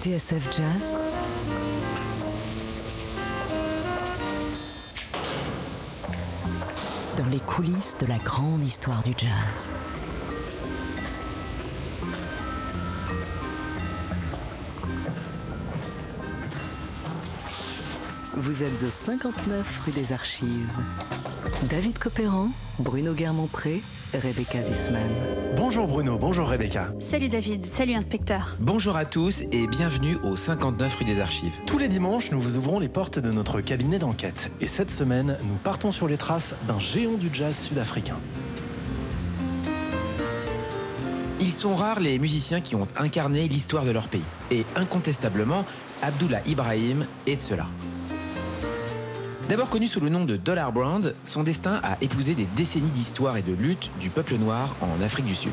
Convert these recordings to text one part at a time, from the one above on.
TSF Jazz Dans les coulisses de la grande histoire du jazz. Vous êtes au 59 rue des Archives. David Copéran, Bruno Guermont-Pré, Rebecca Zisman. Bonjour Bruno, bonjour Rebecca. Salut David, salut inspecteur. Bonjour à tous et bienvenue au 59 rue des Archives. Tous les dimanches, nous vous ouvrons les portes de notre cabinet d'enquête. Et cette semaine, nous partons sur les traces d'un géant du jazz sud-africain. Ils sont rares les musiciens qui ont incarné l'histoire de leur pays. Et incontestablement, Abdullah Ibrahim est de cela. D'abord connu sous le nom de Dollar Brand, son destin a épousé des décennies d'histoire et de lutte du peuple noir en Afrique du Sud.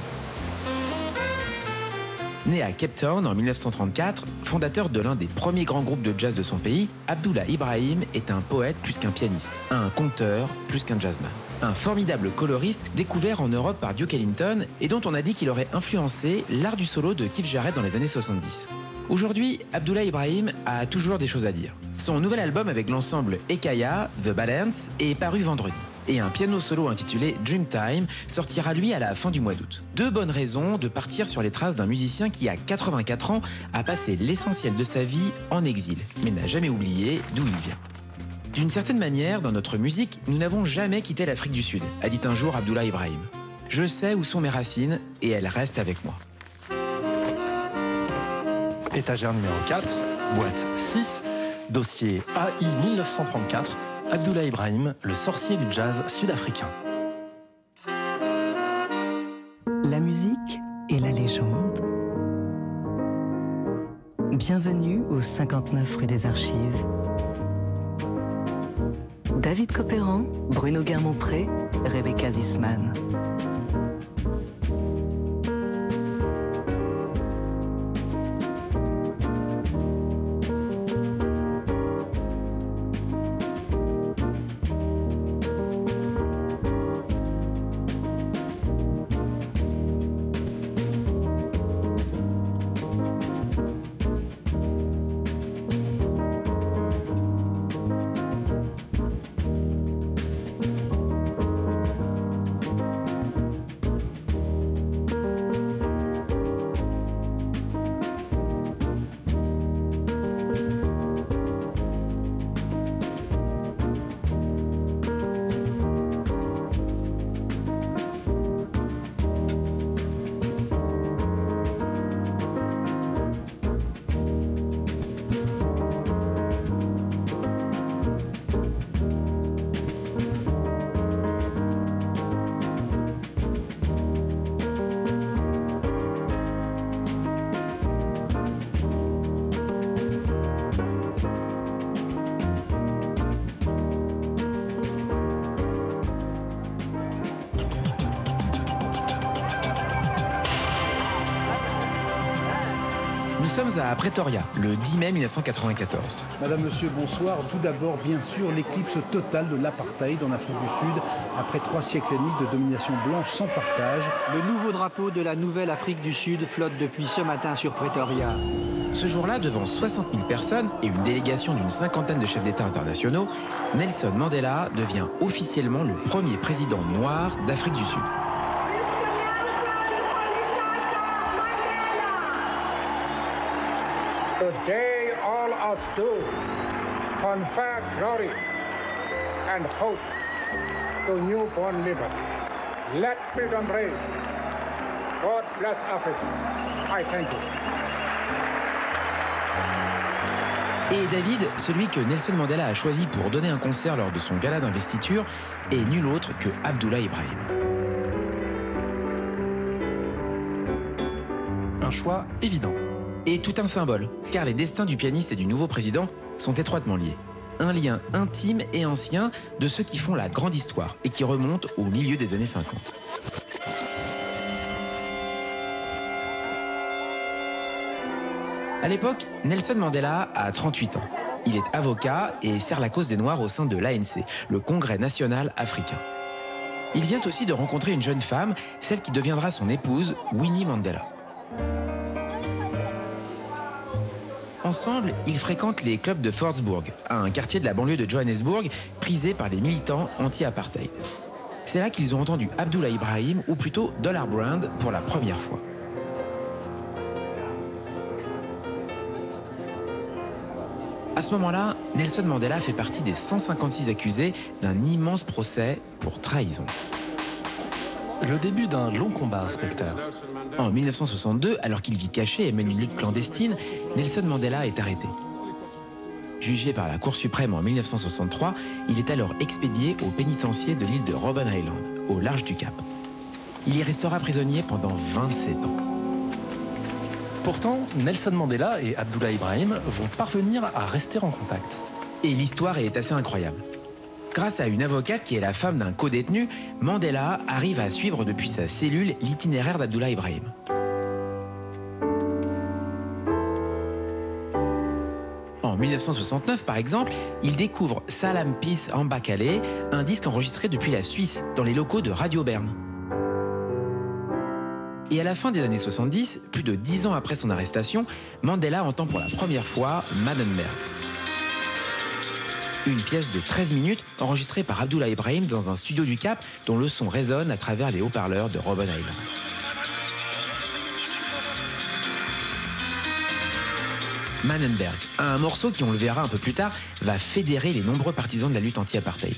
Né à Cape Town en 1934, fondateur de l'un des premiers grands groupes de jazz de son pays, Abdullah Ibrahim est un poète plus qu'un pianiste, un conteur plus qu'un jazzman. Un formidable coloriste découvert en Europe par Duke Ellington et dont on a dit qu'il aurait influencé l'art du solo de Keith Jarrett dans les années 70. Aujourd'hui, Abdullah Ibrahim a toujours des choses à dire. Son nouvel album avec l'ensemble Ekaya, The Balance, est paru vendredi. Et un piano solo intitulé Dreamtime sortira lui à la fin du mois d'août. Deux bonnes raisons de partir sur les traces d'un musicien qui, à 84 ans, a passé l'essentiel de sa vie en exil, mais n'a jamais oublié d'où il vient. D'une certaine manière, dans notre musique, nous n'avons jamais quitté l'Afrique du Sud, a dit un jour Abdullah Ibrahim. Je sais où sont mes racines et elles restent avec moi. Étagère numéro 4, boîte 6, dossier AI 1934, Abdullah Ibrahim, le sorcier du jazz sud-africain. La musique et la légende. Bienvenue au 59 rue des Archives. David Copéran, Bruno Guermont-Pré, Rebecca Zisman. Sommes à Pretoria, le 10 mai 1994. Madame, Monsieur, bonsoir. Tout d'abord, bien sûr, l'éclipse totale de l'apartheid en Afrique du Sud, après trois siècles et demi de domination blanche sans partage. Le nouveau drapeau de la nouvelle Afrique du Sud flotte depuis ce matin sur Pretoria. Ce jour-là, devant 60 000 personnes et une délégation d'une cinquantaine de chefs d'État internationaux, Nelson Mandela devient officiellement le premier président noir d'Afrique du Sud. And hope newborn liberty. God bless Africa. I thank you. Et David, celui que Nelson Mandela a choisi pour donner un concert lors de son gala d'investiture, est nul autre que Abdullah Ibrahim. Un choix évident. Et tout un symbole, car les destins du pianiste et du nouveau président sont étroitement liés. Un lien intime et ancien de ceux qui font la grande histoire et qui remonte au milieu des années 50. À l'époque, Nelson Mandela a 38 ans. Il est avocat et sert la cause des Noirs au sein de l'ANC, le Congrès national africain. Il vient aussi de rencontrer une jeune femme, celle qui deviendra son épouse, Winnie Mandela. Ensemble, ils fréquentent les clubs de Fortsburg, un quartier de la banlieue de Johannesburg prisé par les militants anti-apartheid. C'est là qu'ils ont entendu Abdullah Ibrahim, ou plutôt Dollar Brand, pour la première fois. À ce moment-là, Nelson Mandela fait partie des 156 accusés d'un immense procès pour trahison. Le début d'un long combat, inspecteur. En 1962, alors qu'il vit caché et mène une lutte clandestine, Nelson Mandela est arrêté. Jugé par la Cour suprême en 1963, il est alors expédié au pénitencier de l'île de Robben Island, au large du Cap. Il y restera prisonnier pendant 27 ans. Pourtant, Nelson Mandela et Abdullah Ibrahim vont parvenir à rester en contact. Et l'histoire est assez incroyable. Grâce à une avocate qui est la femme d'un co-détenu, Mandela arrive à suivre depuis sa cellule l'itinéraire d'Abdullah Ibrahim. En 1969, par exemple, il découvre Salam Peace en Bakale, un disque enregistré depuis la Suisse, dans les locaux de Radio Berne. Et à la fin des années 70, plus de dix ans après son arrestation, Mandela entend pour la première fois Mannenberg. Une pièce de 13 minutes enregistrée par Abdullah Ibrahim dans un studio du Cap dont le son résonne à travers les haut-parleurs de Robben Island. Mannenberg, un morceau qui, on le verra un peu plus tard, va fédérer les nombreux partisans de la lutte anti-apartheid.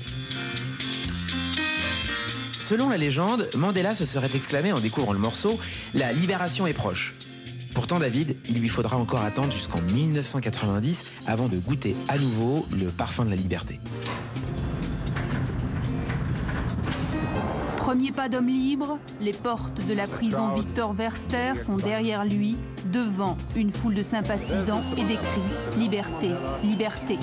Selon la légende, Mandela se serait exclamé en découvrant le morceau La libération est proche. Pourtant, David, il lui faudra encore attendre jusqu'en 1990 avant de goûter à nouveau le parfum de la liberté. Premier pas d'homme libre, les portes de la prison Victor Verster sont derrière lui, devant une foule de sympathisants et des cris Liberté, liberté.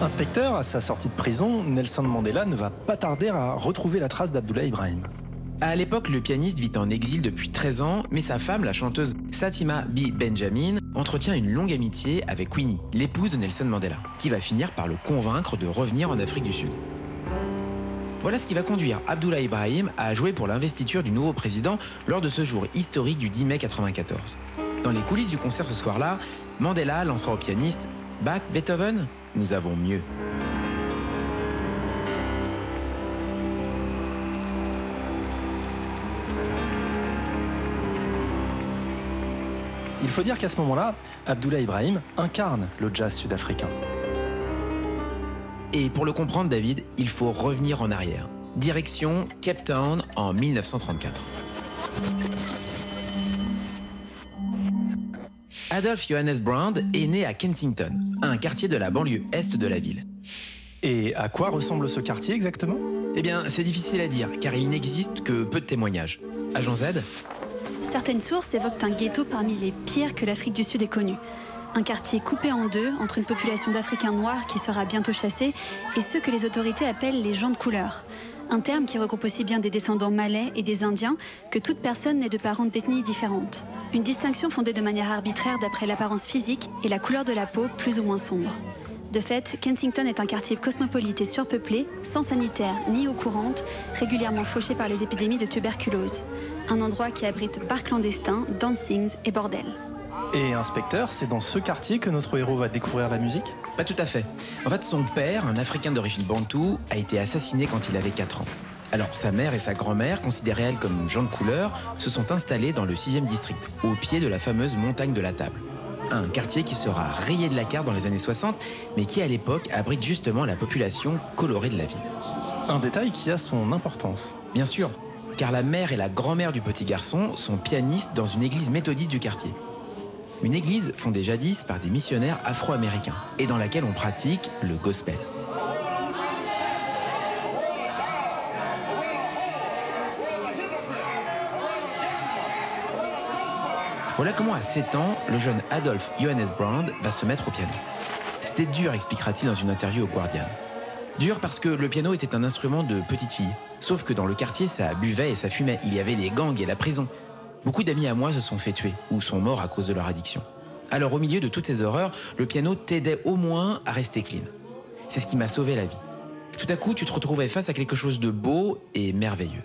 Inspecteur, à sa sortie de prison, Nelson Mandela ne va pas tarder à retrouver la trace d'Abdullah Ibrahim. À l'époque, le pianiste vit en exil depuis 13 ans, mais sa femme, la chanteuse Satima B. Benjamin, entretient une longue amitié avec Winnie, l'épouse de Nelson Mandela, qui va finir par le convaincre de revenir en Afrique du Sud. Voilà ce qui va conduire Abdullah Ibrahim à jouer pour l'investiture du nouveau président lors de ce jour historique du 10 mai 1994. Dans les coulisses du concert ce soir-là, Mandela lancera au pianiste Bach, Beethoven, nous avons mieux. Il faut dire qu'à ce moment-là, Abdullah Ibrahim incarne le jazz sud-africain. Et pour le comprendre, David, il faut revenir en arrière. Direction Cape Town en 1934. Adolph Johannes Brand est né à Kensington, un quartier de la banlieue est de la ville. Et à quoi ressemble ce quartier exactement? Eh bien, c'est difficile à dire, car il n'existe que peu de témoignages. Agent Z? Certaines sources évoquent un ghetto parmi les pires que l'Afrique du Sud ait connu. Un quartier coupé en deux entre une population d'Africains noirs qui sera bientôt chassée et ceux que les autorités appellent les gens de couleur. Un terme qui regroupe aussi bien des descendants malais et des Indiens que toute personne née de parents d'ethnies différentes. Une distinction fondée de manière arbitraire d'après l'apparence physique et la couleur de la peau plus ou moins sombre. De fait, Kensington est un quartier cosmopolite et surpeuplé, sans sanitaire ni eau courante, régulièrement fauché par les épidémies de tuberculose. Un endroit qui abrite bars clandestins, dancings et bordels. Et inspecteur, c'est dans ce quartier que notre héros va découvrir la musique? Pas tout à fait. En fait, son père, un Africain d'origine bantoue, a été assassiné quand il avait 4 ans. Alors sa mère et sa grand-mère, considérées elles comme gens de couleur, se sont installées dans le 6e district, au pied de la fameuse montagne de la Table. Un quartier qui sera rayé de la carte dans les années 60, mais qui à l'époque abrite justement la population colorée de la ville. Un détail qui a son importance. Bien sûr, car la mère et la grand-mère du petit garçon sont pianistes dans une église méthodiste du quartier. Une église fondée jadis par des missionnaires afro-américains et dans laquelle on pratique le gospel. Voilà comment à 7 ans, le jeune Adolphe Johannes Brand va se mettre au piano. C'était dur, expliquera-t-il dans une interview au Guardian. Dur parce que le piano était un instrument de petite fille. Sauf que dans le quartier, ça buvait et ça fumait. Il y avait les gangs et la prison. Beaucoup d'amis à moi se sont fait tuer ou sont morts à cause de leur addiction. Alors au milieu de toutes ces horreurs, le piano t'aidait au moins à rester clean. C'est ce qui m'a sauvé la vie. Tout à coup, tu te retrouvais face à quelque chose de beau et merveilleux.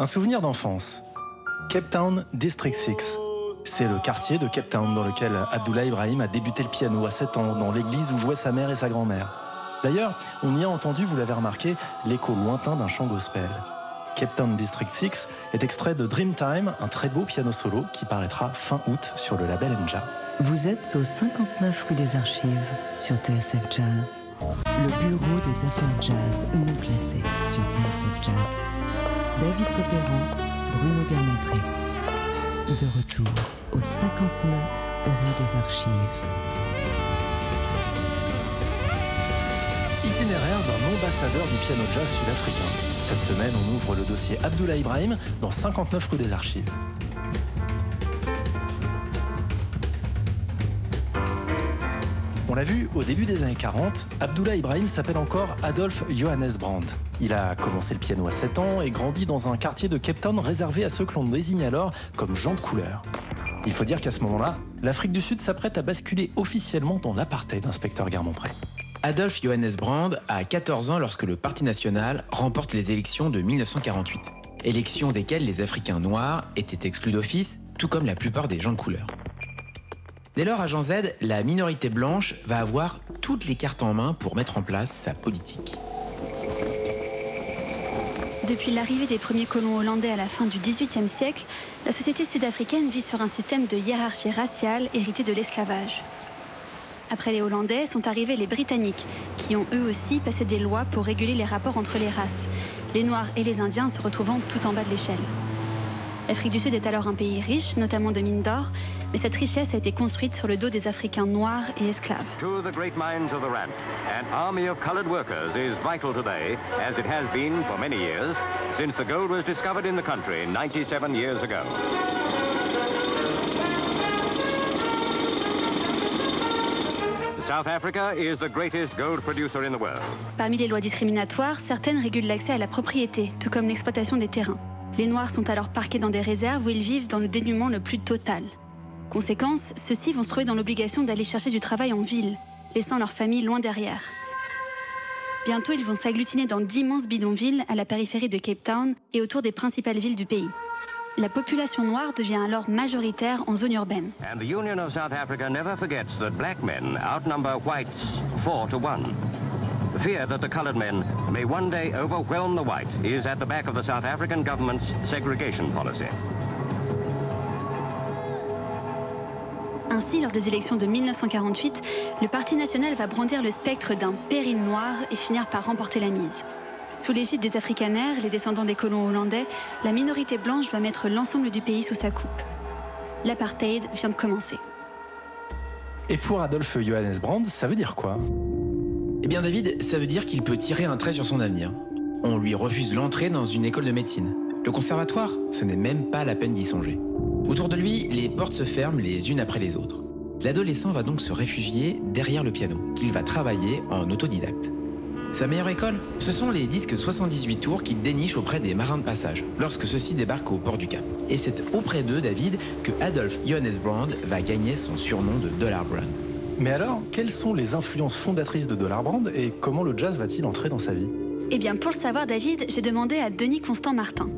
Un souvenir d'enfance. Cape Town District 6. C'est le quartier de Cape Town dans lequel Abdullah Ibrahim a débuté le piano à 7 ans, dans l'église où jouaient sa mère et sa grand-mère. D'ailleurs, on y a entendu, vous l'avez remarqué, l'écho lointain d'un chant gospel. Cape Town District 6 est extrait de Dreamtime, un très beau piano solo qui paraîtra fin août sur le label Enja. Vous êtes au 59 rue des Archives sur TSF Jazz. Le bureau des affaires jazz non classées sur TSF Jazz. David Copéran, Bruno Galmontré. De retour au 59 rue des Archives. Itinéraire d'un ambassadeur du piano jazz sud-africain. Cette semaine, on ouvre le dossier Abdullah Ibrahim dans 59 rue des Archives. On l'a vu, au début des années 40, Abdullah Ibrahim s'appelle encore Adolf Johannes Brandt. Il a commencé le piano à 7 ans et grandi dans un quartier de Cape Town réservé à ceux que l'on désigne alors comme gens de couleur. Il faut dire qu'à ce moment-là, l'Afrique du Sud s'apprête à basculer officiellement dans l'apartheid, inspecteur Garmont-Pré. Adolf Johannes Brand a 14 ans lorsque le Parti national remporte les élections de 1948. Élections desquelles les Africains noirs étaient exclus d'office, tout comme la plupart des gens de couleur. Dès lors, Jean Z, la minorité blanche va avoir toutes les cartes en main pour mettre en place sa politique. Depuis l'arrivée des premiers colons hollandais à la fin du XVIIIe siècle, la société sud-africaine vit sur un système de hiérarchie raciale hérité de l'esclavage. Après les Hollandais sont arrivés les Britanniques, qui ont eux aussi passé des lois pour réguler les rapports entre les races, les Noirs et les Indiens se retrouvant tout en bas de l'échelle. L'Afrique du Sud est alors un pays riche, notamment de mines d'or, mais cette richesse a été construite sur le dos des Africains noirs et esclaves. To the great mines of the Rand, an army of colored workers is vital today, as it has been for many years, since the gold was discovered in the country 97 years ago. South Africa is the greatest gold producer in the world. Parmi les lois discriminatoires, certaines régulent l'accès à la propriété, tout comme l'exploitation des terrains. Les Noirs sont alors parqués dans des réserves où ils vivent dans le dénuement le plus total. Conséquence, ceux-ci vont se trouver dans l'obligation d'aller chercher du travail en ville, laissant leur famille loin derrière. Bientôt, ils vont s'agglutiner dans d'immenses bidonvilles à la périphérie de Cape Town et autour des principales villes du pays. La population noire devient alors majoritaire en zone urbaine. And the Union of South Africa never forgets that black men outnumber whites 4 to 1 fear that the colored men may one day overwhelm the white is at the back of the South African government's segregation policy. Ainsi, lors des élections de 1948, le Parti national va brandir le spectre d'un péril noir et finir par remporter la mise. Sous l'égide des Afrikaners, les descendants des colons hollandais, la minorité blanche va mettre l'ensemble du pays sous sa coupe. L'apartheid vient de commencer. Et pour Adolf Johannes Brand, ça veut dire quoi? Eh bien David, ça veut dire qu'il peut tirer un trait sur son avenir. On lui refuse l'entrée dans une école de médecine. Le conservatoire, ce n'est même pas la peine d'y songer. Autour de lui, les portes se ferment les unes après les autres. L'adolescent va donc se réfugier derrière le piano, qu'il va travailler en autodidacte. Sa meilleure école Ce sont les disques 78 tours qu'il déniche auprès des marins de passage, lorsque ceux-ci débarquent au port du Cap. Et c'est auprès d'eux, David, que Adolf Johannes Brand va gagner son surnom de Dollar Brand. Mais alors, quelles sont les influences fondatrices de Dollar Brand et comment le jazz va-t-il entrer dans sa vie? Eh bien, pour le savoir, David, j'ai demandé à Denis Constant Martin.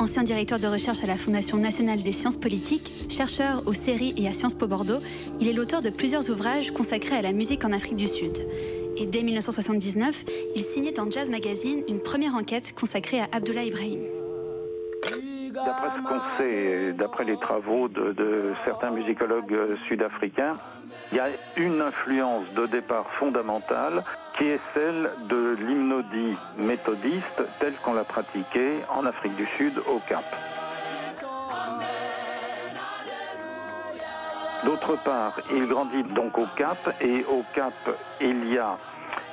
Ancien directeur de recherche à la Fondation nationale des sciences politiques, chercheur aux séries et à Sciences Po Bordeaux, il est l'auteur de plusieurs ouvrages consacrés à la musique en Afrique du Sud. Et dès 1979, il signait dans Jazz Magazine une première enquête consacrée à Abdullah Ibrahim. D'après ce qu'on sait, d'après les travaux de, certains musicologues euh, sud-africains, il y a une influence de départ fondamentale qui est celle de l'hymnodie méthodiste telle qu'on l'a pratiquée en Afrique du Sud au Cap. D'autre part, il grandit donc au Cap et au Cap, il y a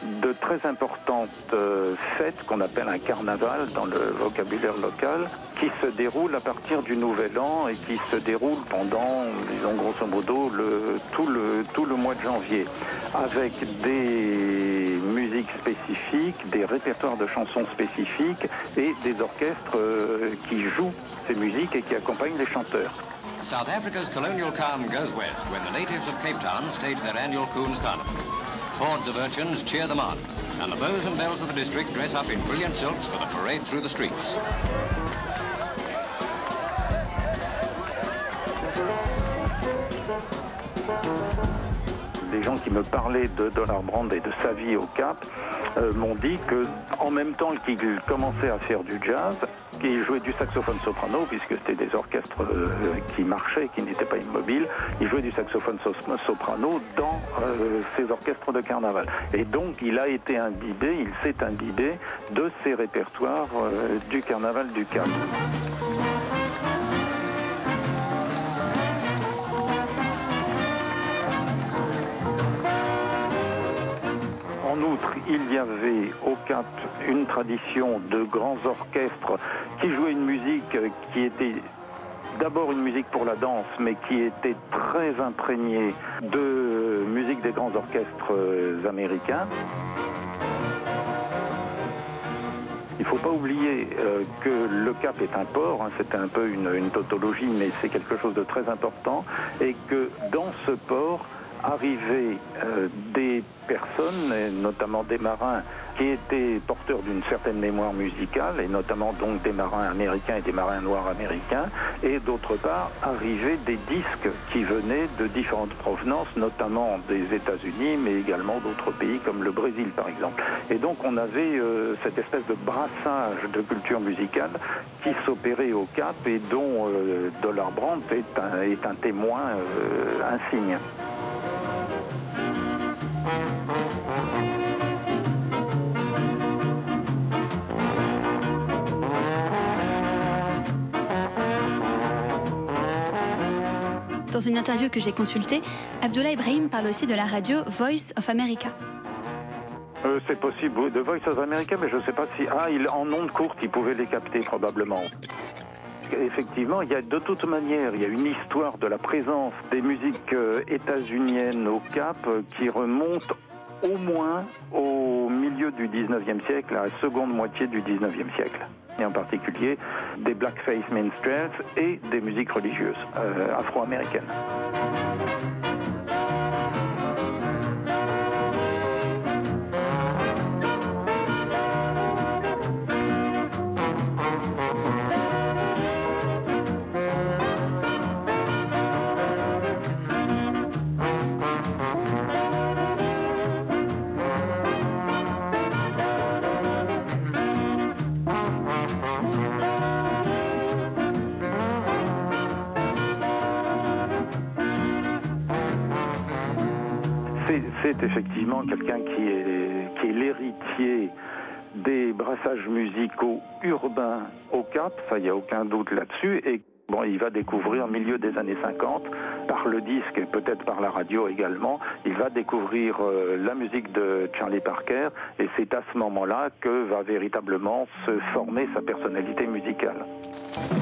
de très importantes euh, fêtes qu'on appelle un carnaval dans le vocabulaire local qui se déroulent à partir du Nouvel An et qui se déroulent pendant, disons grosso modo, tout, le, tout le mois de janvier avec des musiques spécifiques, des répertoires de chansons spécifiques et des orchestres euh, qui jouent ces musiques et qui accompagnent les chanteurs. South Africa's colonial calm goes west when the natives of Cape Town stage their annual Coons Carnival. Hordes of urchins cheer them on, and the bows and bells of the district dress up in brilliant silks for the parade through the streets. Des gens qui me parlaient de Donald Brand et de sa vie au Cap euh, m'ont dit que en même temps qu'ils commençaient à faire du jazz, qu'il jouait du saxophone soprano, puisque c'était des orchestres euh, qui marchaient, qui n'étaient pas immobiles, il jouait du saxophone soprano dans euh, ces orchestres de carnaval. Et donc il a été imbibé, il s'est imbibé de ces répertoires du carnaval du Cap. Il y avait au Cap une tradition de grands orchestres qui jouaient une musique qui était d'abord une musique pour la danse, mais qui était très imprégnée de musique des grands orchestres américains. Il ne faut pas oublier euh, que le Cap est un port, hein, c'est un peu une tautologie, mais c'est quelque chose de très important, et que dans ce port arrivaient euh, des personnes, notamment des marins, qui étaient porteurs d'une certaine mémoire musicale, et notamment donc des marins américains et des marins noirs américains, et d'autre part arrivaient des disques qui venaient de différentes provenances, notamment des États-Unis, mais également d'autres pays comme le Brésil par exemple. Et donc on avait euh, cette espèce de brassage de culture musicale qui s'opérait au Cap et dont euh, Dollar Brand est un, est un témoin insigne. Dans une interview que j'ai consultée, Abdullah Ibrahim parle aussi de la radio Voice of America. Euh, c'est possible, de Voice of America, mais je ne sais pas si... Ah, il, en ondes courtes, il pouvait les capter probablement. Effectivement, il y a de toute manière, il y a une histoire de la présence des musiques euh, états-uniennes au Cap euh, qui remonte au moins au milieu du 19e siècle, à la seconde moitié du 19e siècle. Et en particulier des blackface minstrels et des musiques religieuses euh, afro-américaines. C'est effectivement quelqu'un qui est, l'héritier des brassages musicaux urbains au Cap, ça, il n'y a aucun doute là-dessus, et bon, il va découvrir au milieu des années 50, par le disque et peut-être par la radio également, il va découvrir euh, la musique de Charlie Parker, et c'est à ce moment-là que va véritablement se former sa personnalité musicale.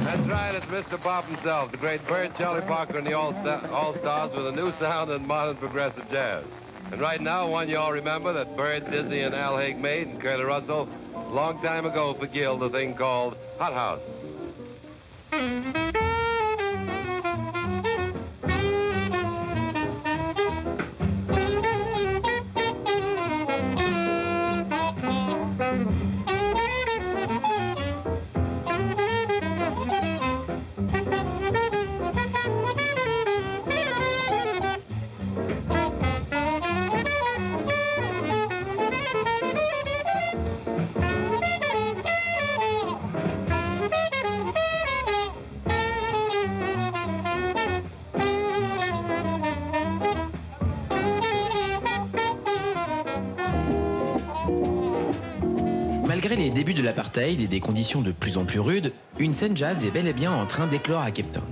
That's right, it's Mr. Bob himself, the great Bird, Charlie Parker, and the All-Stars with a new sound in modern progressive jazz. And right now, one you all remember that Bird, Disney, and Al Haig made, and Curly Russell, long time ago for Gil, the thing called Hot House. Et des conditions de plus en plus rudes, une scène jazz est bel et bien en train d'éclore à Cape Town.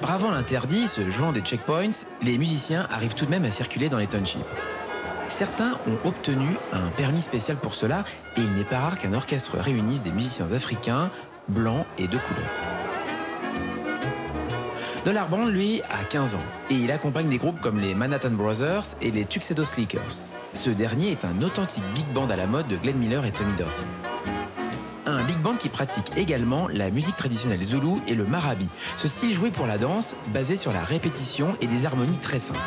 Bravant l'interdit, se jouant des checkpoints, les musiciens arrivent tout de même à circuler dans les townships. Certains ont obtenu un permis spécial pour cela et il n'est pas rare qu'un orchestre réunisse des musiciens africains, blancs et de couleur. Dollar Brand, lui, a 15 ans et il accompagne des groupes comme les Manhattan Brothers et les Tuxedo Sleekers. Ce dernier est un authentique big band à la mode de Glenn Miller et Tommy Dorsey. Un big band qui pratique également la musique traditionnelle zoulou et le marabi, ce style joué pour la danse basé sur la répétition et des harmonies très simples.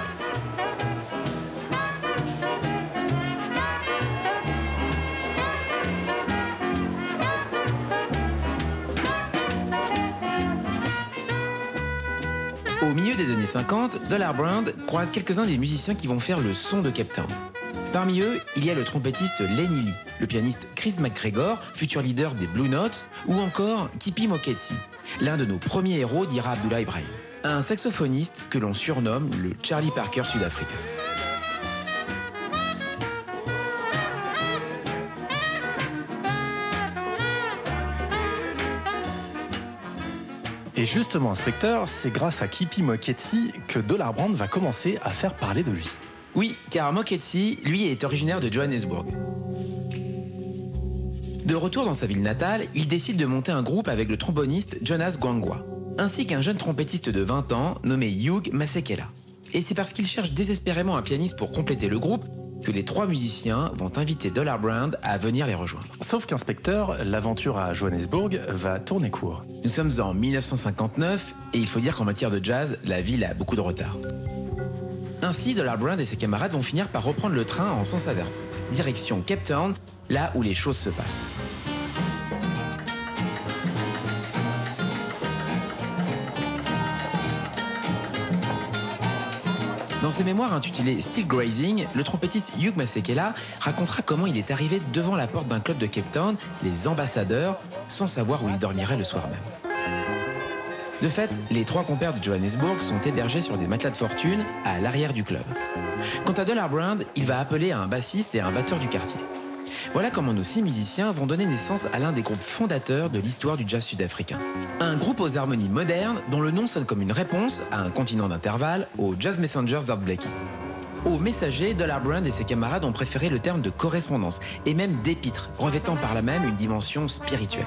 50, Dollar Brand croise quelques-uns des musiciens qui vont faire le son de Cape Town. Parmi eux, il y a le trompettiste Lenny Lee, le pianiste Chris McGregor, futur leader des Blue Notes, ou encore Kipi Moketsi, l'un de nos premiers héros, dira Abdullah Ibrahim. Un saxophoniste que l'on surnomme le Charlie Parker sud-africain. Et justement, inspecteur, c'est grâce à Kipi Moketsi que Dollar Brand va commencer à faire parler de lui. Oui, car Moketsi, lui, est originaire de Johannesburg. De retour dans sa ville natale, il décide de monter un groupe avec le tromboniste Jonas Gwangwa, ainsi qu'un jeune trompettiste de 20 ans nommé Hugh Masekela. Et c'est parce qu'il cherche désespérément un pianiste pour compléter le groupe que les trois musiciens vont inviter Dollar Brand à venir les rejoindre. Sauf qu'inspecteur, l'aventure à Johannesburg va tourner court. Nous sommes en 1959 et il faut dire qu'en matière de jazz, la ville a beaucoup de retard. Ainsi, Dollar Brand et ses camarades vont finir par reprendre le train en sens inverse, direction Cape Town, là où les choses se passent. Dans ses mémoires intitulées Still Grazing, le trompettiste Hugh Masekela racontera comment il est arrivé devant la porte d'un club de Cape Town, les ambassadeurs, sans savoir où il dormirait le soir même. De fait, les trois compères de Johannesburg sont hébergés sur des matelas de fortune à l'arrière du club. Quant à Dollar Brand, il va appeler à un bassiste et un batteur du quartier. Voilà comment nos six musiciens vont donner naissance à l'un des groupes fondateurs de l'histoire du jazz sud-africain. Un groupe aux harmonies modernes dont le nom sonne comme une réponse à un continent d'intervalle au Jazz Messengers Art Blakey. Aux messagers, Dollar Brand et ses camarades ont préféré le terme de correspondance et même d'épître, revêtant par là même une dimension spirituelle.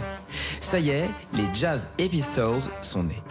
Ça y est, les Jazz Episodes sont nés.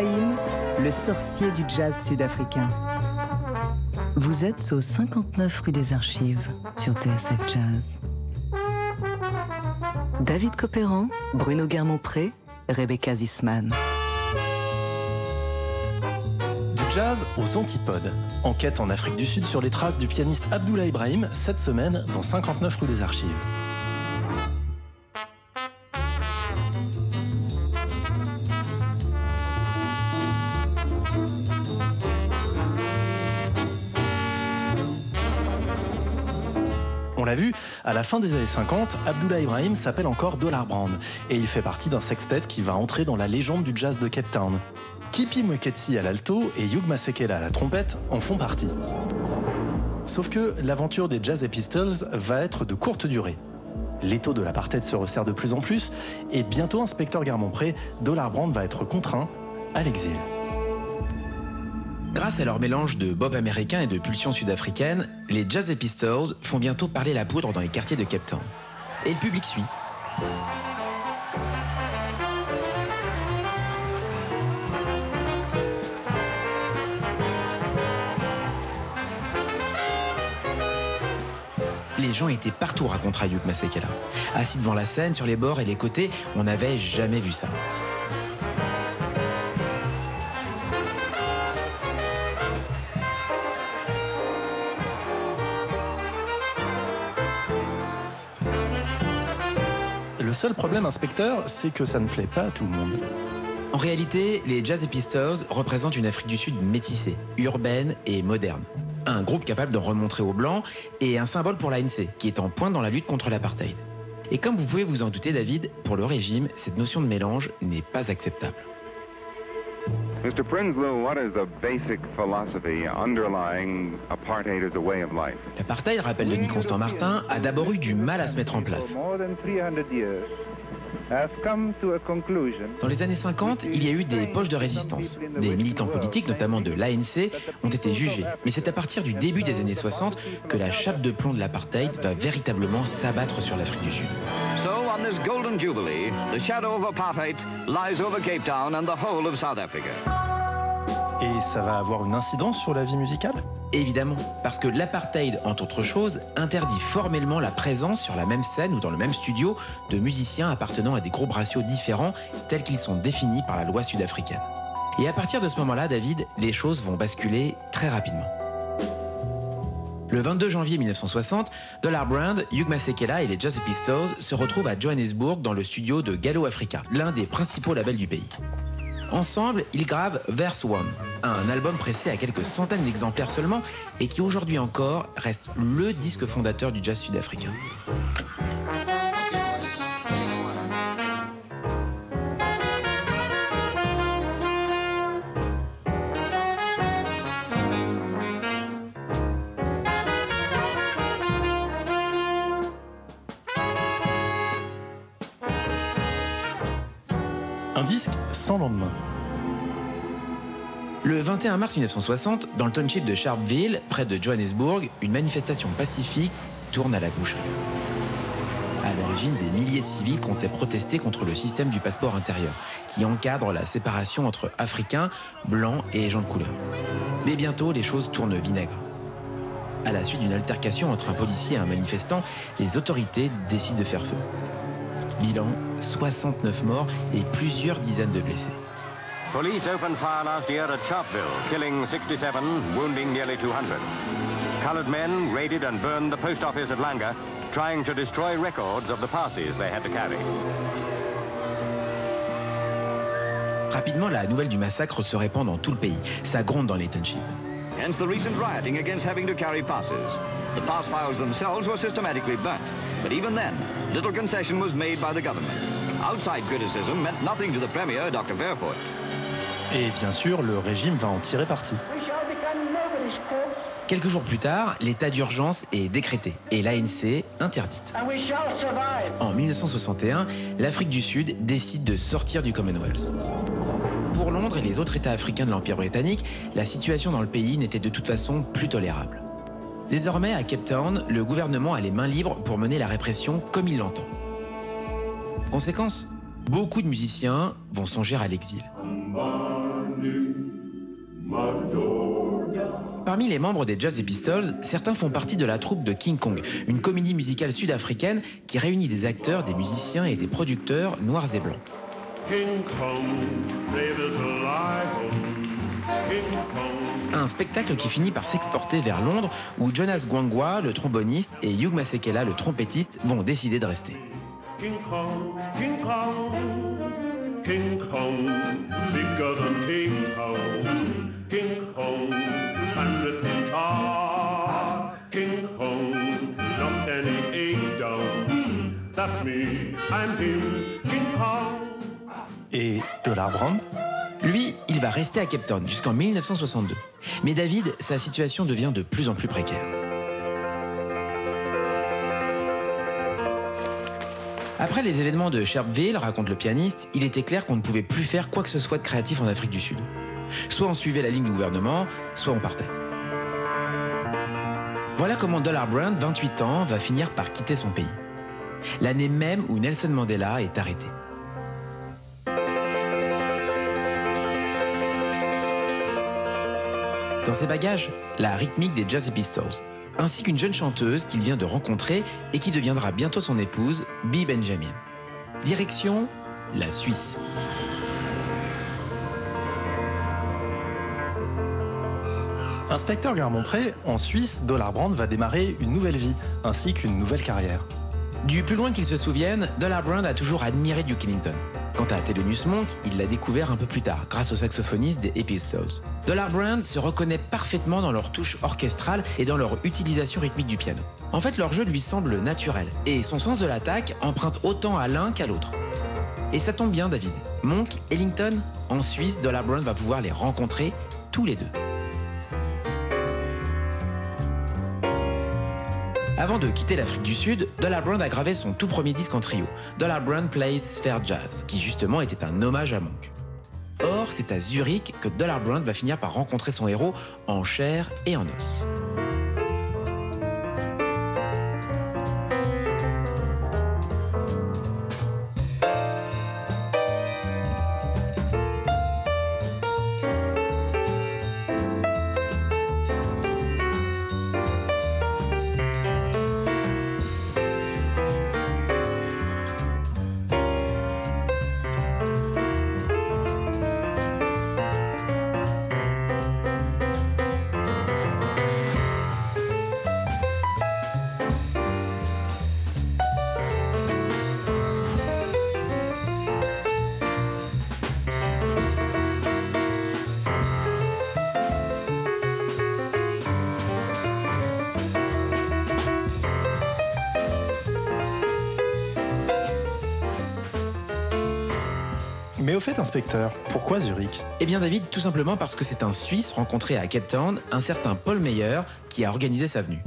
Le sorcier du jazz sud-africain. Vous êtes au 59 rue des Archives sur TSF Jazz. David Copéran, Bruno Guermont-Pré, Rebecca Zisman. Du jazz aux antipodes. Enquête en Afrique du Sud sur les traces du pianiste Abdullah Ibrahim cette semaine dans 59 rue des Archives. À la fin des années 50, Abdullah Ibrahim s'appelle encore Dollar Brand et il fait partie d'un sextet qui va entrer dans la légende du jazz de Cape Town. Kipi Mweketsi à l'alto et Hugh Masekela à la trompette en font partie. Sauf que l'aventure des Jazz Pistols va être de courte durée. L'étau de l'apartheid se resserre de plus en plus et bientôt, inspecteur Garmont-Pré, Dollar Brand va être contraint à l'exil. Grâce à leur mélange de bob américain et de pulsion sud-africaine, les Jazz Pistols font bientôt parler la poudre dans les quartiers de Cape. Et le public suit. Les gens étaient partout, racontera Yuk Masekela. Assis devant la scène, sur les bords et les côtés, on n'avait jamais vu ça. Seul problème, inspecteur, c'est que ça ne plaît pas à tout le monde. En réalité, les Jazz Pistols représentent une Afrique du Sud métissée, urbaine et moderne. Un groupe capable d'en remontrer aux Blancs et un symbole pour l'ANC, qui est en pointe dans la lutte contre l'apartheid. Et comme vous pouvez vous en douter, David, pour le régime, cette notion de mélange n'est pas acceptable. Mr. Prinsloo, what is the basic philosophy underlying apartheid as a way of life? L'apartheid, rappelle Denis Constant Martin, a d'abord eu du mal à se mettre en place. Dans les années 50, il y a eu des poches de résistance. Des militants politiques, notamment de l'ANC, ont été jugés. Mais c'est à partir du début des années 60 que la chape de plomb de l'apartheid va véritablement s'abattre sur l'Afrique du Sud. So on this golden jubilee, the shadow of apartheid lies over Cape Town and the whole of South Africa. Et ça va avoir une incidence sur la vie musicale? Évidemment, parce que l'apartheid, entre autres choses, interdit formellement la présence sur la même scène ou dans le même studio de musiciens appartenant à des groupes raciaux différents tels qu'ils sont définis par la loi sud-africaine. Et à partir de ce moment-là, David, les choses vont basculer très rapidement. Le 22 janvier 1960, Dollar Brand, Hugh Masekela et les Jazz Pistols se retrouvent à Johannesburg dans le studio de Gallo Africa, l'un des principaux labels du pays. Ensemble, ils gravent Verse One, un album pressé à quelques centaines d'exemplaires seulement et qui aujourd'hui encore reste le disque fondateur du jazz sud-africain. Un disque sans lendemain. Le 21 mars 1960, dans le township de Sharpeville, près de Johannesburg, une manifestation pacifique tourne à la boucherie. À l'origine, des milliers de civils comptaient protester contre le système du passeport intérieur, qui encadre la séparation entre Africains, Blancs et gens de couleur. Mais bientôt, les choses tournent vinaigre. À la suite d'une altercation entre un policier et un manifestant, les autorités décident de faire feu. Bilan 69 morts et plusieurs dizaines de blessés. Police opened fire last year at Sharpeville, killing 67, wounding nearly 200. Colored men raided and burned the post office at Langa, trying to destroy records of the passes they had to carry. Rapidement, la nouvelle du massacre se répand dans tout le pays. Ça gronde dans les townships. Hence the recent rioting against having to carry passes. The pass files themselves were systematically burnt. But even then, little concession was made by the government. Outside criticism meant nothing to the Premier, Dr. Et bien sûr, le régime va en tirer parti. Quelques jours plus tard, l'état d'urgence est décrété et l'ANC interdite. En 1961, l'Afrique du Sud décide de sortir du Commonwealth. Pour Londres et les autres États africains de l'Empire britannique, la situation dans le pays n'était de toute façon plus tolérable. Désormais, à Cape Town, le gouvernement a les mains libres pour mener la répression comme il l'entend. Conséquence Beaucoup de musiciens vont songer à l'exil. Parmi les membres des Jazz Pistols, certains font partie de la troupe de King Kong, une comédie musicale sud-africaine qui réunit des acteurs, des musiciens et des producteurs noirs et blancs. Un spectacle qui finit par s'exporter vers Londres où Jonas Gwangwa, le tromboniste, et Hugh Masekela, le trompettiste, vont décider de rester. King Kong, King Kong, King Kong, bigger than King Kong, King Kong, hundred feet tall, King Kong, not any eight down. That's me, I'm him, King Kong. Et Dollar Brand lui, il va rester à Cape Town jusqu'en 1962. Mais David, sa situation devient de plus en plus précaire. Après les événements de Sharpeville, raconte le pianiste, il était clair qu'on ne pouvait plus faire quoi que ce soit de créatif en Afrique du Sud. Soit on suivait la ligne du gouvernement, soit on partait. Voilà comment Dollar Brand, 28 ans, va finir par quitter son pays. L'année même où Nelson Mandela est arrêté. Dans ses bagages, la rythmique des Jazz Pistols, ainsi qu'une jeune chanteuse qu'il vient de rencontrer et qui deviendra bientôt son épouse, Bee Benjamin. Direction la Suisse. Inspecteur Garmont-Pré, en Suisse, Dollar Brand va démarrer une nouvelle vie, ainsi qu'une nouvelle carrière. Du plus loin qu'il se souvienne, Dollar Brand a toujours admiré Duke Ellington. Quant à Thelonious Monk, il l'a découvert un peu plus tard, grâce au saxophoniste des Epistles. Dollar Brand se reconnaît parfaitement dans leur touche orchestrale et dans leur utilisation rythmique du piano. En fait, leur jeu lui semble naturel, et son sens de l'attaque emprunte autant à l'un qu'à l'autre. Et ça tombe bien, David. Monk, Ellington, en Suisse, Dollar Brand va pouvoir les rencontrer tous les deux. Avant de quitter l'Afrique du Sud, Dollar Brand a gravé son tout premier disque en trio, Dollar Brand Plays Fair Jazz, qui justement était un hommage à Monk. Or, c'est à Zurich que Dollar Brand va finir par rencontrer son héros en chair et en os. Pourquoi Zurich? Eh bien, David, tout simplement parce que c'est un Suisse rencontré à Cape Town, un certain Paul Meyer, qui a organisé sa venue.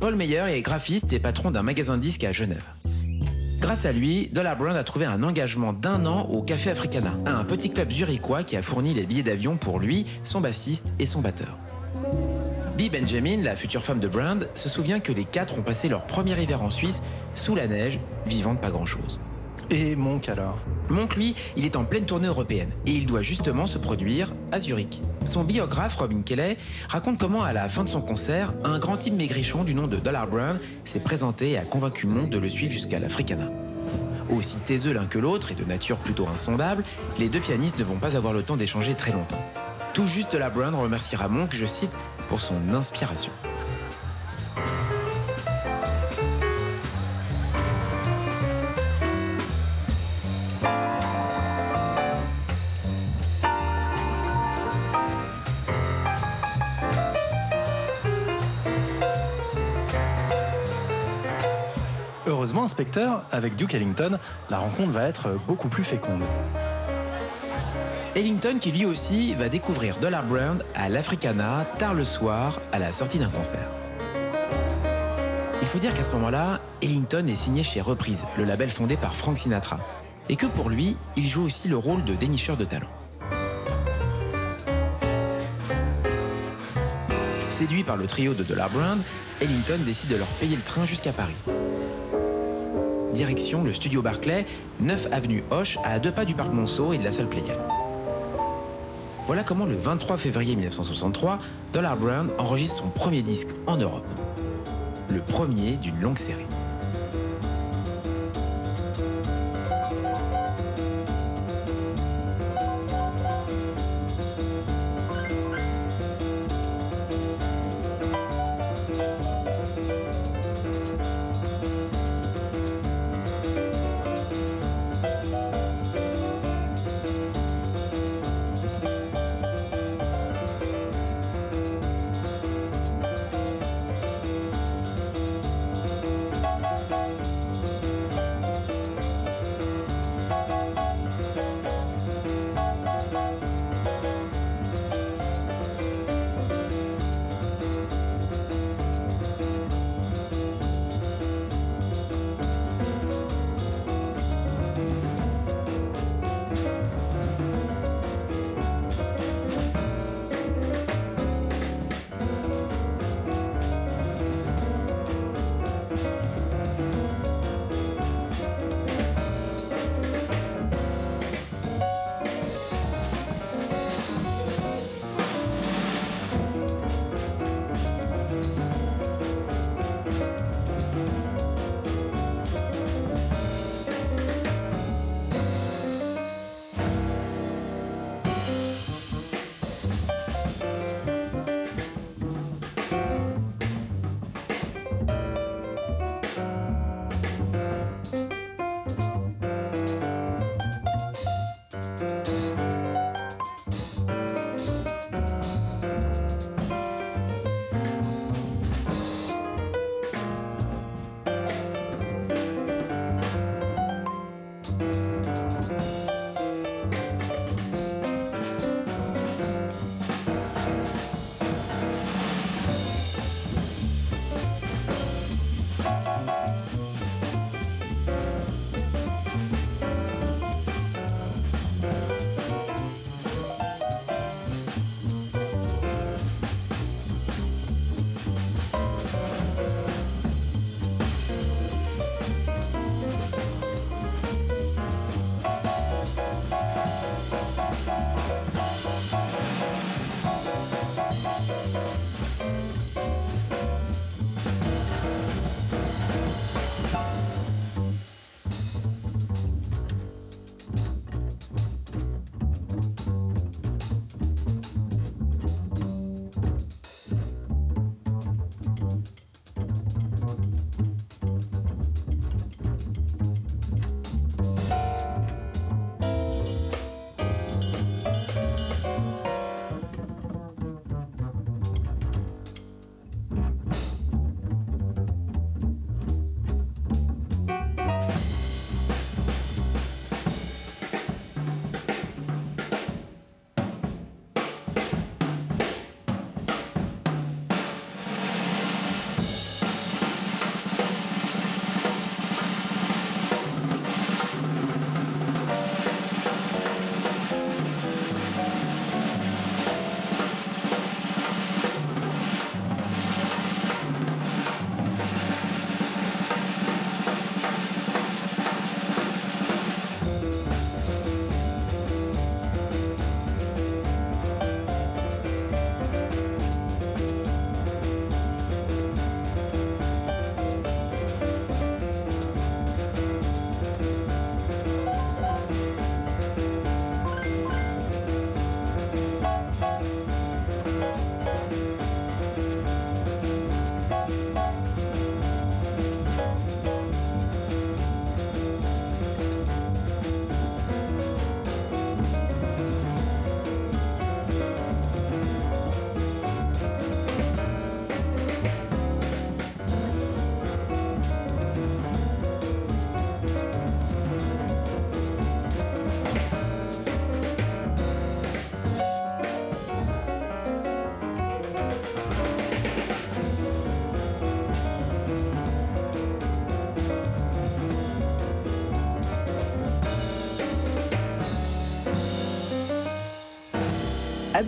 Paul Meyer est graphiste et patron d'un magasin de disques à Genève. Grâce à lui, Dollar Brown a trouvé un engagement d'un an au Café Africana, un petit club zurichois qui a fourni les billets d'avion pour lui, son bassiste et son batteur. Bee Benjamin, la future femme de Brand, se souvient que les quatre ont passé leur premier hiver en Suisse, sous la neige, vivant de pas grand-chose. Et Monk alors Monk, lui, il est en pleine tournée européenne et il doit justement se produire à Zurich. Son biographe, Robin Kelly, raconte comment, à la fin de son concert, un grand type maigrichon du nom de Dollar Brown s'est présenté et a convaincu Monk de le suivre jusqu'à l'Africana. Aussi taiseux l'un que l'autre et de nature plutôt insondable, les deux pianistes ne vont pas avoir le temps d'échanger très longtemps. Tout juste Dollar Brown remerciera Monk, je cite, pour son inspiration. Avec Duke Ellington, la rencontre va être beaucoup plus féconde. Ellington qui lui aussi va découvrir Dollar Brand à l'Africana tard le soir à la sortie d'un concert. Il faut dire qu'à ce moment-là, Ellington est signé chez Reprise, le label fondé par Frank Sinatra, et que pour lui, il joue aussi le rôle de dénicheur de talent. Séduit par le trio de Dollar Brand, Ellington décide de leur payer le train jusqu'à Paris. Direction le studio Barclay, 9 avenue Hoche, à deux pas du parc Monceau et de la salle Pléiade. Voilà comment le 23 février 1963, Dollar Brown enregistre son premier disque en Europe. Le premier d'une longue série.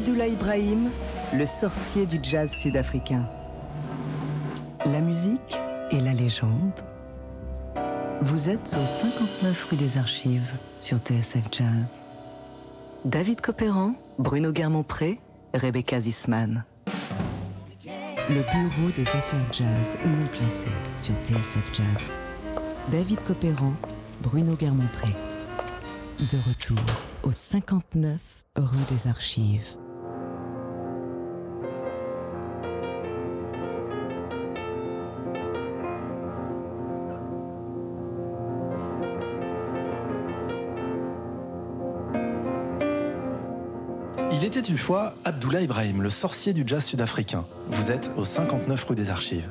Abdullah Ibrahim, le sorcier du jazz sud-africain. La musique et la légende. Vous êtes au 59 rue des Archives sur TSF Jazz. David Copéran, Bruno Guermont-Pré, Rebecca Zisman. Le bureau des affaires jazz non classées sur TSF Jazz. David Copéran, Bruno Guermont-Pré. De retour au 59 rue des Archives. Une fois Abdullah Ibrahim, le sorcier du jazz sud-africain. Vous êtes au 59 rue des Archives.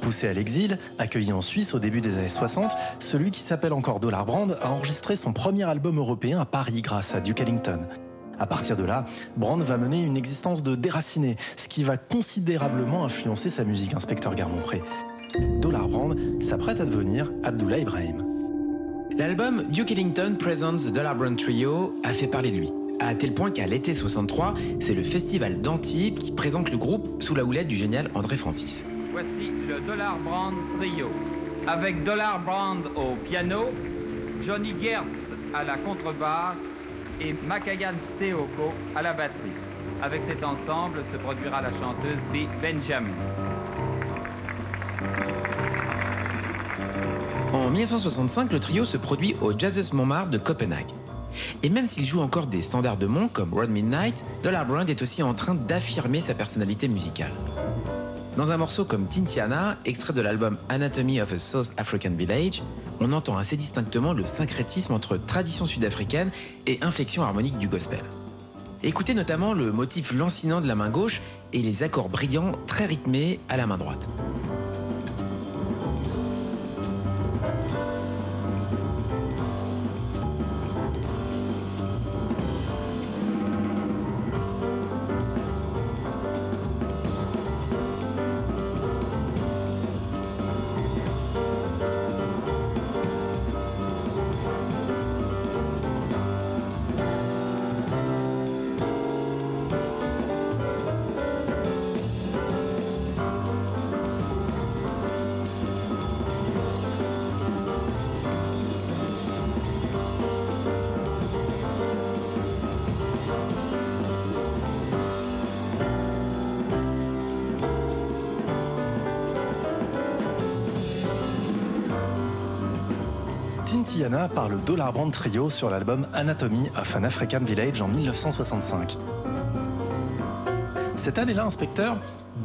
Poussé à l'exil, accueilli en Suisse au début des années 60, celui qui s'appelle encore Dollar Brand a enregistré son premier album européen à Paris grâce à Duke Ellington. À partir de là, Brand va mener une existence de déraciné, ce qui va considérablement influencer sa musique, inspecteur Garmont-Pré. Dollar Brand s'apprête à devenir Abdullah Ibrahim. L'album Duke Ellington Presents the Dollar Brand Trio a fait parler de lui. À tel point qu'à l'été 63, c'est le festival d'Antibes qui présente le groupe sous la houlette du génial André Francis. Voici le Dollar Brand Trio. Avec Dollar Brand au piano, Johnny Gertz à la contrebasse et Makagan Steoko à la batterie. Avec cet ensemble se produira la chanteuse B. Benjamin. En 1965, le trio se produit au Jazzes Montmartre de Copenhague. Et même s'il joue encore des standards de monde comme Road Midnight, Dollar Brand est aussi en train d'affirmer sa personnalité musicale. Dans un morceau comme Tintiana, extrait de l'album Anatomy of a South African Village, on entend assez distinctement le syncrétisme entre tradition sud-africaine et inflexion harmonique du gospel. Écoutez notamment le motif lancinant de la main gauche et les accords brillants très rythmés à la main droite. Par le Dollar Brand Trio sur l'album Anatomy of an African Village en 1965. Cette année-là, inspecteur,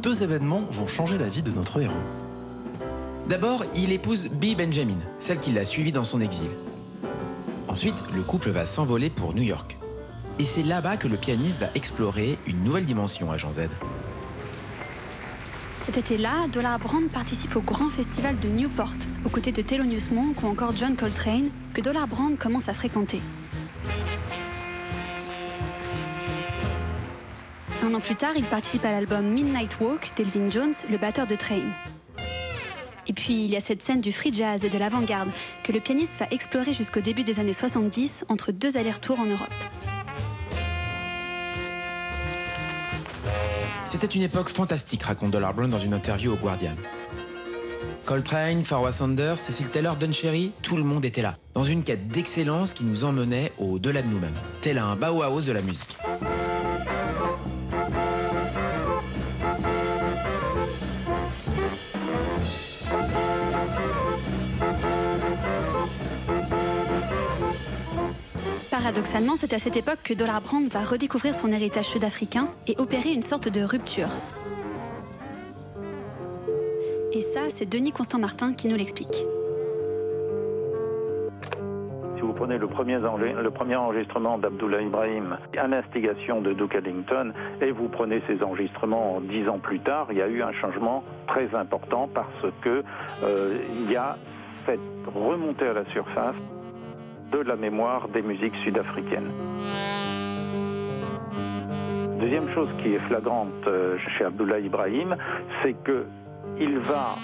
deux événements vont changer la vie de notre héros. D'abord, il épouse Bee Benjamin, celle qui l'a suivi dans son exil. Ensuite, le couple va s'envoler pour New York. Et c'est là-bas que le pianiste va explorer une nouvelle dimension à Jean Z. Cet été-là, Dollar Brand participe au grand festival de Newport, aux côtés de Thelonious Monk ou encore John Coltrane, que Dollar Brand commence à fréquenter. Un an plus tard, il participe à l'album Midnight Walk d'Elvin Jones, le batteur de Train. Et puis, il y a cette scène du free jazz et de l'avant-garde que le pianiste va explorer jusqu'au début des années 70 entre deux allers-retours en Europe. C'était une époque fantastique, raconte Dollar Brand dans une interview au Guardian. Coltrane, Farwa Sanders, Cecil Taylor, Don Cherry, tout le monde était là, dans une quête d'excellence qui nous emmenait au-delà de nous-mêmes, tel un Bauhaus de la musique. Paradoxalement, c'est à cette époque que Dollar Brand va redécouvrir son héritage sud-africain et opérer une sorte de rupture. Et ça, c'est Denis Constant Martin qui nous l'explique. Si vous prenez le premier, enregistrement d'Abdullah Ibrahim à l'instigation de Duke Ellington et vous prenez ces enregistrements dix ans plus tard, il y a eu un changement très important parce que euh, y a cette remontée à la surface de la mémoire des musiques sud-africaines. Deuxième chose qui est flagrante euh, chez Abdullah Ibrahim, c'est que il va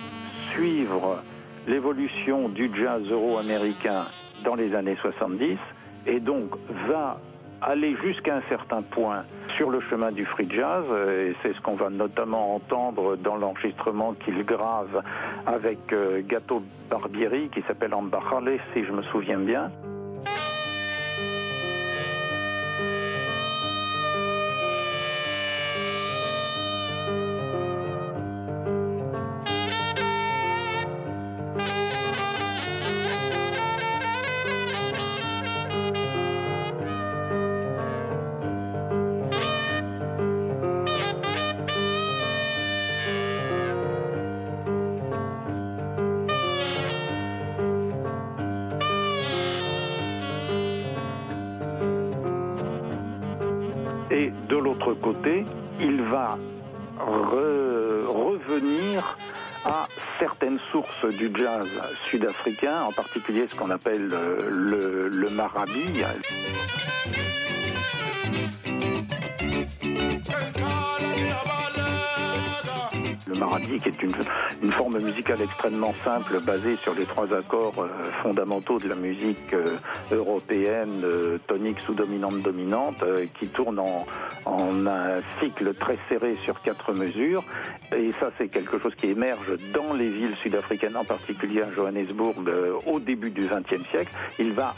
suivre l'évolution du jazz euro-américain dans les années 70 et donc va aller jusqu'à un certain point sur le chemin du free jazz, et c'est ce qu'on va notamment entendre dans l'enregistrement qu'il grave avec euh, Gato Barbieri, qui s'appelle Ambachale, si je me souviens bien. À certaines sources du jazz sud-africain, en particulier ce qu'on appelle le, le marabi. Maradi, qui est une, forme musicale extrêmement simple, basée sur les trois accords euh, fondamentaux de la musique euh, européenne, euh, tonique sous dominante qui tourne en, un cycle très serré sur quatre mesures. Et ça, c'est quelque chose qui émerge dans les villes sud-africaines, en particulier à Johannesburg, au début du XXe siècle. Il va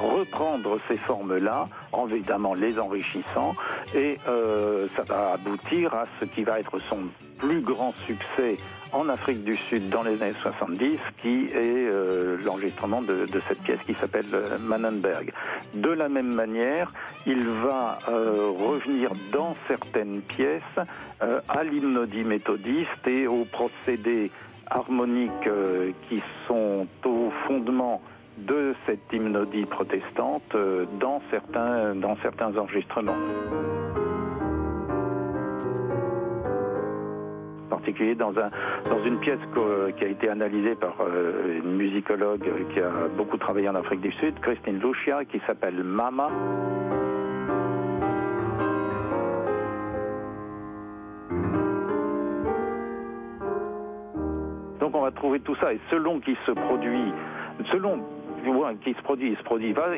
reprendre ces formes-là, en évidemment les enrichissant, et euh, ça va aboutir à ce qui va être son plus grand succès en Afrique du Sud dans les années 70, qui est euh, l'enregistrement de, cette pièce qui s'appelle euh, Mannenberg. De la même manière, il va revenir dans certaines pièces à l'hymnodie méthodiste et aux procédés harmoniques qui sont au fondement de cette hymnodie protestante euh, dans certains, dans certains enregistrements. En particulier dans, un, dans une pièce qui a été analysée par euh, une musicologue qui a beaucoup travaillé en Afrique du Sud, Christine Lucia, qui s'appelle Mama. Donc on va trouver tout ça et selon qui se produit, selon qui se produit,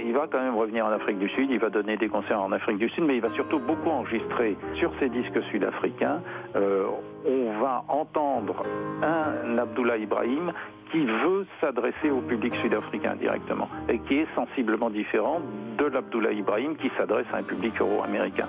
il va quand même revenir en Afrique du Sud, il va donner des concerts en Afrique du Sud, mais il va surtout beaucoup enregistrer sur ses disques sud-africains. Euh, on va entendre un Abdullah Ibrahim qui veut s'adresser au public sud-africain directement et qui est sensiblement différent de l'Abdullah Ibrahim qui s'adresse à un public euro-américain.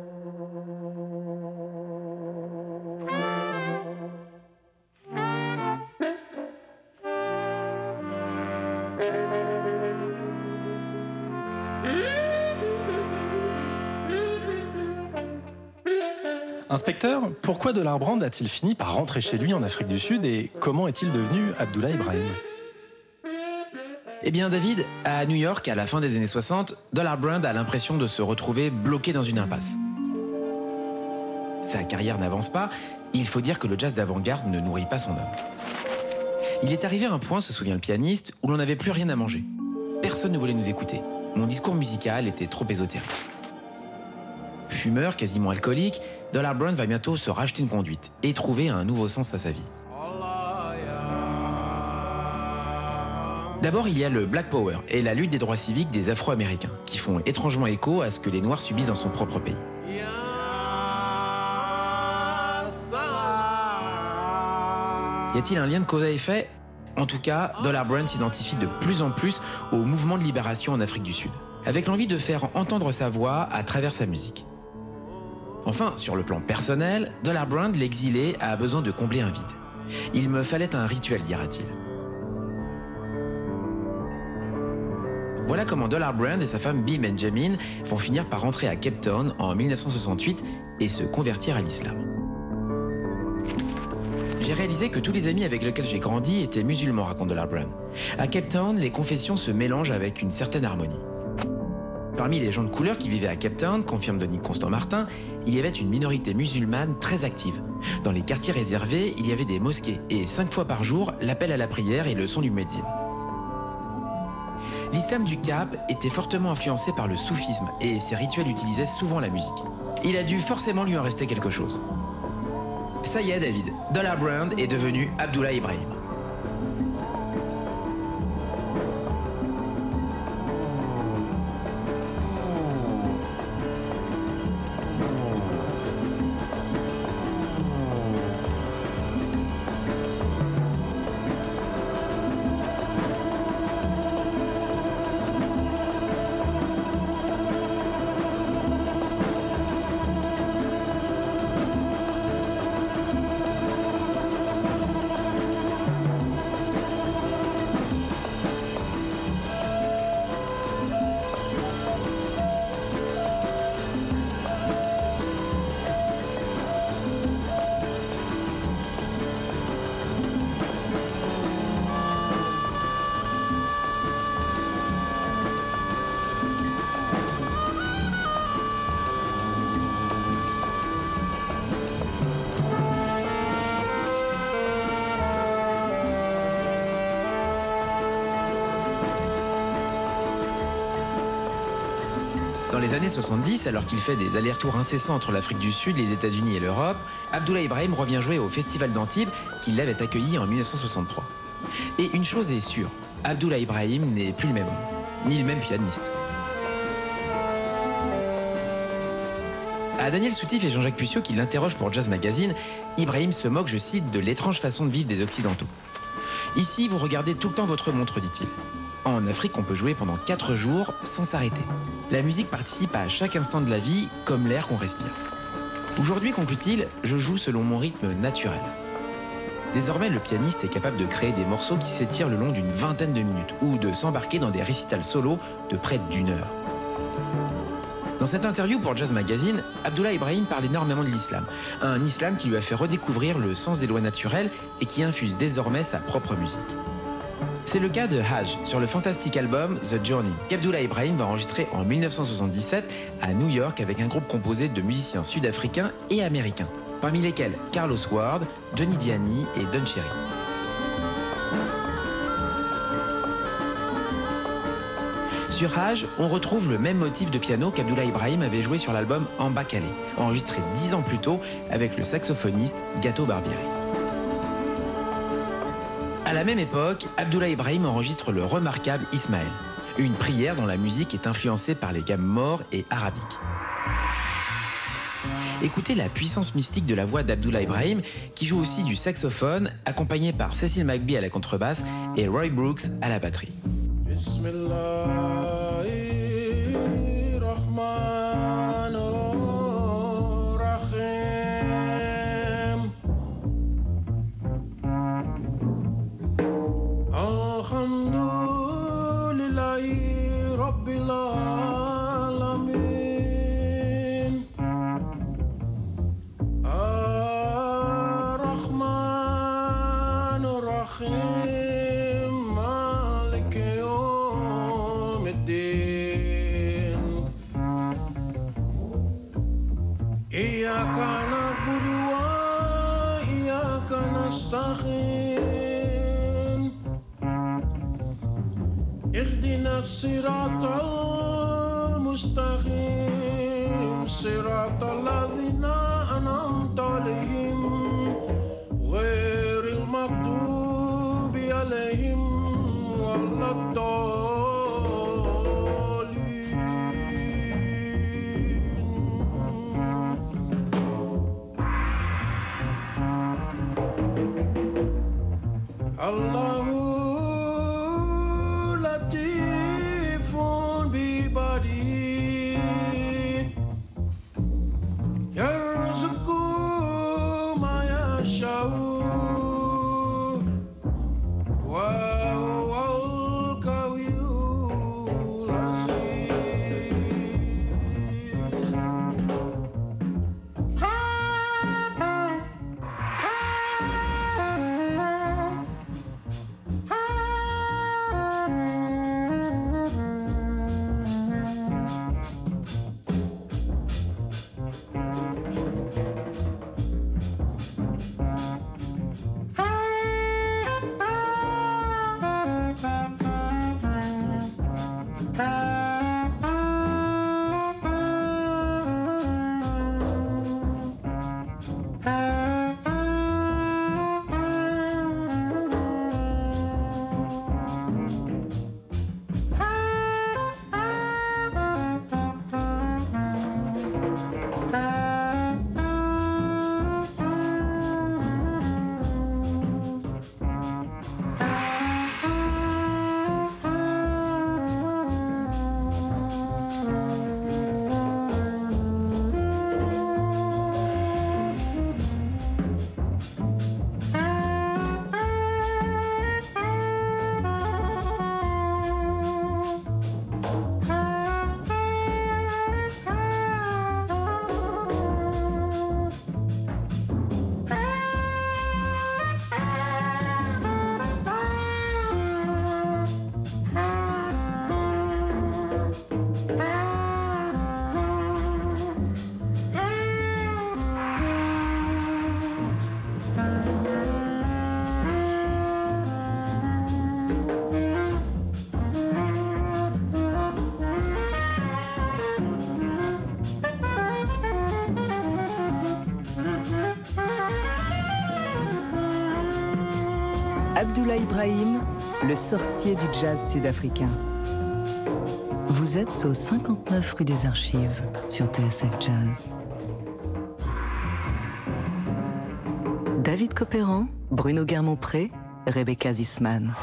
Inspecteur, pourquoi Brand a-t-il fini par rentrer chez lui en Afrique du Sud et comment est-il devenu Abdullah Ibrahim? Eh bien David, à New York, à la fin des années 60, Dollar Brand a l'impression de se retrouver bloqué dans une impasse. Sa carrière n'avance pas, il faut dire que le jazz d'avant-garde ne nourrit pas son homme. Il est arrivé à un point, se souvient le pianiste, où l'on n'avait plus rien à manger. Personne ne voulait nous écouter. Mon discours musical était trop ésotérique. Quasiment alcoolique, Dollar Brown va bientôt se racheter une conduite et trouver un nouveau sens à sa vie. D'abord, il y a le Black Power et la lutte des droits civiques des Afro-Américains, qui font étrangement écho à ce que les Noirs subissent dans son propre pays. Y a-t-il un lien de cause à effet? En tout cas, Dollar Brand s'identifie de plus en plus au mouvement de libération en Afrique du Sud, avec l'envie de faire entendre sa voix à travers sa musique. Enfin, sur le plan personnel, Dollar Brand, l'exilé, a besoin de combler un vide. Il me fallait un rituel, dira-t-il. Voilà comment Dollar Brand et sa femme Bee Benjamin vont finir par rentrer à Cape Town en 1968 et se convertir à l'islam. J'ai réalisé que tous les amis avec lesquels j'ai grandi étaient musulmans, raconte Dollar Brand. À Cape Town, les confessions se mélangent avec une certaine harmonie. Parmi les gens de couleur qui vivaient à Cape Town, confirme Denis Constant Martin, il y avait une minorité musulmane très active. Dans les quartiers réservés, il y avait des mosquées et cinq fois par jour, l'appel à la prière et le son du muezzin. L'islam du Cap était fortement influencé par le soufisme et ses rituels utilisaient souvent la musique. Il a dû forcément lui en rester quelque chose. Ça y est David, Dollar Brand est devenu Abdullah Ibrahim. 70, alors qu'il fait des allers-retours incessants entre l'Afrique du Sud, les États-Unis et l'Europe, Abdullah Ibrahim revient jouer au Festival d'Antibes qui l'avait accueilli en 1963. Et une chose est sûre, Abdullah Ibrahim n'est plus le même homme, ni le même pianiste. À Daniel Soutif et Jean-Jacques Pucieux qui l'interrogent pour Jazz Magazine, Ibrahim se moque, je cite, de l'étrange façon de vivre des Occidentaux. Ici, vous regardez tout le temps votre montre, dit-il. En Afrique, on peut jouer pendant 4 jours sans s'arrêter. La musique participe à chaque instant de la vie, comme l'air qu'on respire. Aujourd'hui, conclut-il, je joue selon mon rythme naturel. Désormais, le pianiste est capable de créer des morceaux qui s'étirent le long d'une vingtaine de minutes ou de s'embarquer dans des récitals solos de près d'une heure. Dans cette interview pour Jazz Magazine, Abdullah Ibrahim parle énormément de l'islam, un islam qui lui a fait redécouvrir le sens des lois naturelles et qui infuse désormais sa propre musique. C'est le cas de Hajj sur le fantastique album The Journey qu'Abdullah Ibrahim va enregistrer en 1977 à New York avec un groupe composé de musiciens sud-africains et américains, parmi lesquels Carlos Ward, Johnny Diani et Don Cherry. Sur Hajj, on retrouve le même motif de piano qu'Abdullah Ibrahim avait joué sur l'album Amba enregistré dix ans plus tôt avec le saxophoniste Gato Barbieri. À la même époque, Abdullah Ibrahim enregistre le remarquable Ismaël, une prière dont la musique est influencée par les gammes morts et arabiques. Écoutez la puissance mystique de la voix d'Abdullah Ibrahim, qui joue aussi du saxophone, accompagné par Cecil McBee à la contrebasse et Roy Brooks à la batterie. Ibrahim, le sorcier du jazz sud-africain. Vous êtes au 59 rue des Archives sur TSF Jazz. David Copéran, Bruno Guermont-Pré, Rebecca Zisman.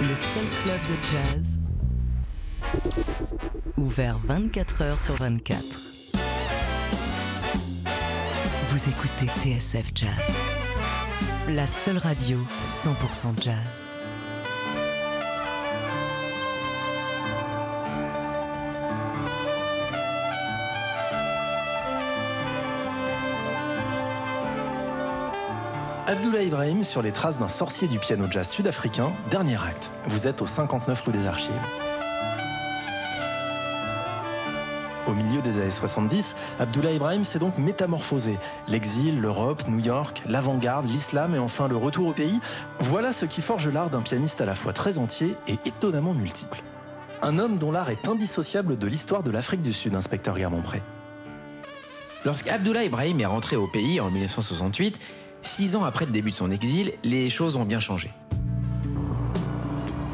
Le seul club de jazz ouvert 24 heures sur 24. Vous écoutez TSF Jazz, la seule radio 100% jazz. Abdullah Ibrahim sur les traces d'un sorcier du piano jazz sud-africain, dernier acte. Vous êtes au 59 rue des Archives. Des années 70, Abdullah Ibrahim s'est donc métamorphosé. L'exil, l'Europe, New York, l'avant-garde, l'islam et enfin le retour au pays, voilà ce qui forge l'art d'un pianiste à la fois très entier et étonnamment multiple. Un homme dont l'art est indissociable de l'histoire de l'Afrique du Sud, inspecteur Guermont-Pré. Lorsqu'Abdullah Ibrahim est rentré au pays en 1968, six ans après le début de son exil, les choses ont bien changé.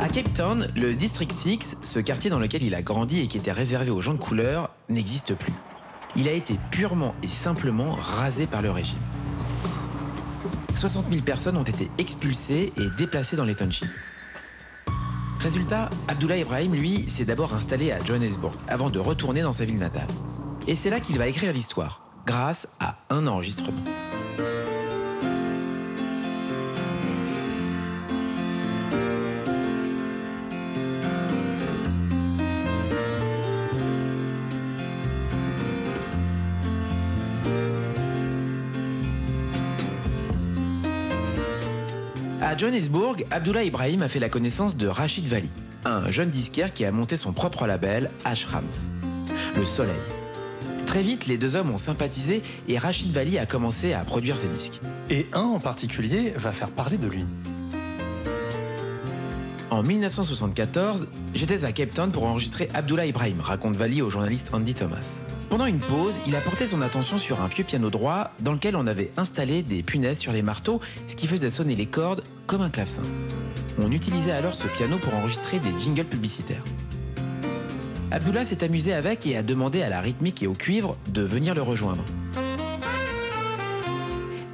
À Cape Town, le District 6, ce quartier dans lequel il a grandi et qui était réservé aux gens de couleur, n'existe plus. Il a été purement et simplement rasé par le régime. 60 000 personnes ont été expulsées et déplacées dans les townships. Résultat, Abdullah Ibrahim, lui, s'est d'abord installé à Johannesburg avant de retourner dans sa ville natale. Et c'est là qu'il va écrire l'histoire, grâce à un enregistrement. À Johannesburg, Abdullah Ibrahim a fait la connaissance de Rachid Vali, un jeune disquaire qui a monté son propre label, Ashrams, le soleil. Très vite, les deux hommes ont sympathisé et Rachid Vali a commencé à produire ses disques. Et un en particulier va faire parler de lui. En 1974, j'étais à Cape Town pour enregistrer Abdullah Ibrahim, raconte Vali au journaliste Andy Thomas. Pendant une pause, il a porté son attention sur un vieux piano droit dans lequel on avait installé des punaises sur les marteaux, ce qui faisait sonner les cordes comme un clavecin. On utilisait alors ce piano pour enregistrer des jingles publicitaires. Abdullah s'est amusé avec et a demandé à la rythmique et au cuivre de venir le rejoindre.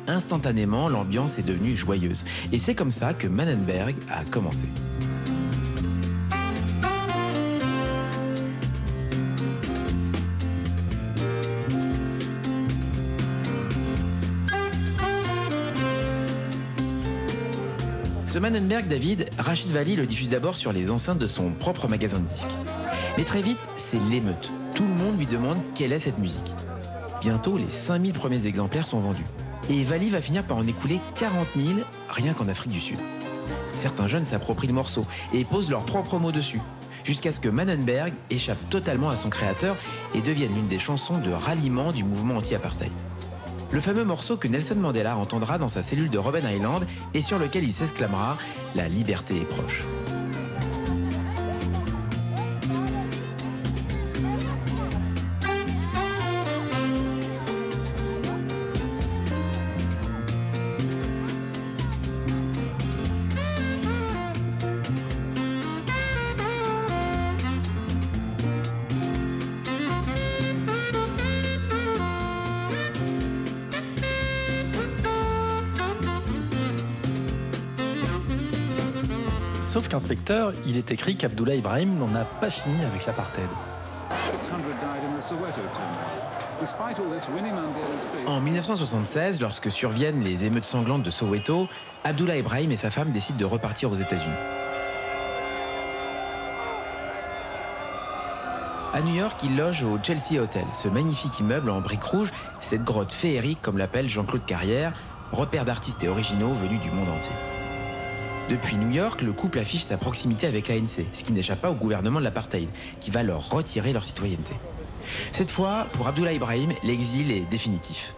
Instantanément, l'ambiance est devenue joyeuse. Et c'est comme ça que Mannenberg a commencé. Ce Mannenberg David, Rachid Vali le diffuse d'abord sur les enceintes de son propre magasin de disques. Mais très vite, c'est l'émeute. Tout le monde lui demande quelle est cette musique. Bientôt, les 5000 premiers exemplaires sont vendus. Et Vali va finir par en écouler 40 000 rien qu'en Afrique du Sud. Certains jeunes s'approprient le morceau et posent leurs propres mots dessus, jusqu'à ce que Mannenberg échappe totalement à son créateur et devienne l'une des chansons de ralliement du mouvement anti-apartheid. Le fameux morceau que Nelson Mandela entendra dans sa cellule de Robben Island et sur lequel il s'exclamera La liberté est proche. Sauf qu'inspecteur, il est écrit qu'Abdullah Ibrahim n'en a pas fini avec l'apartheid. En 1976, lorsque surviennent les émeutes sanglantes de Soweto, Abdullah Ibrahim et sa femme décident de repartir aux États-Unis. À New York, il loge au Chelsea Hotel, ce magnifique immeuble en briques rouges, cette grotte féerique comme l'appelle Jean-Claude Carrière, repère d'artistes et originaux venus du monde entier. Depuis New York, le couple affiche sa proximité avec l'ANC, ce qui n'échappe pas au gouvernement de l'apartheid, qui va leur retirer leur citoyenneté. Cette fois, pour Abdullah Ibrahim, l'exil est définitif.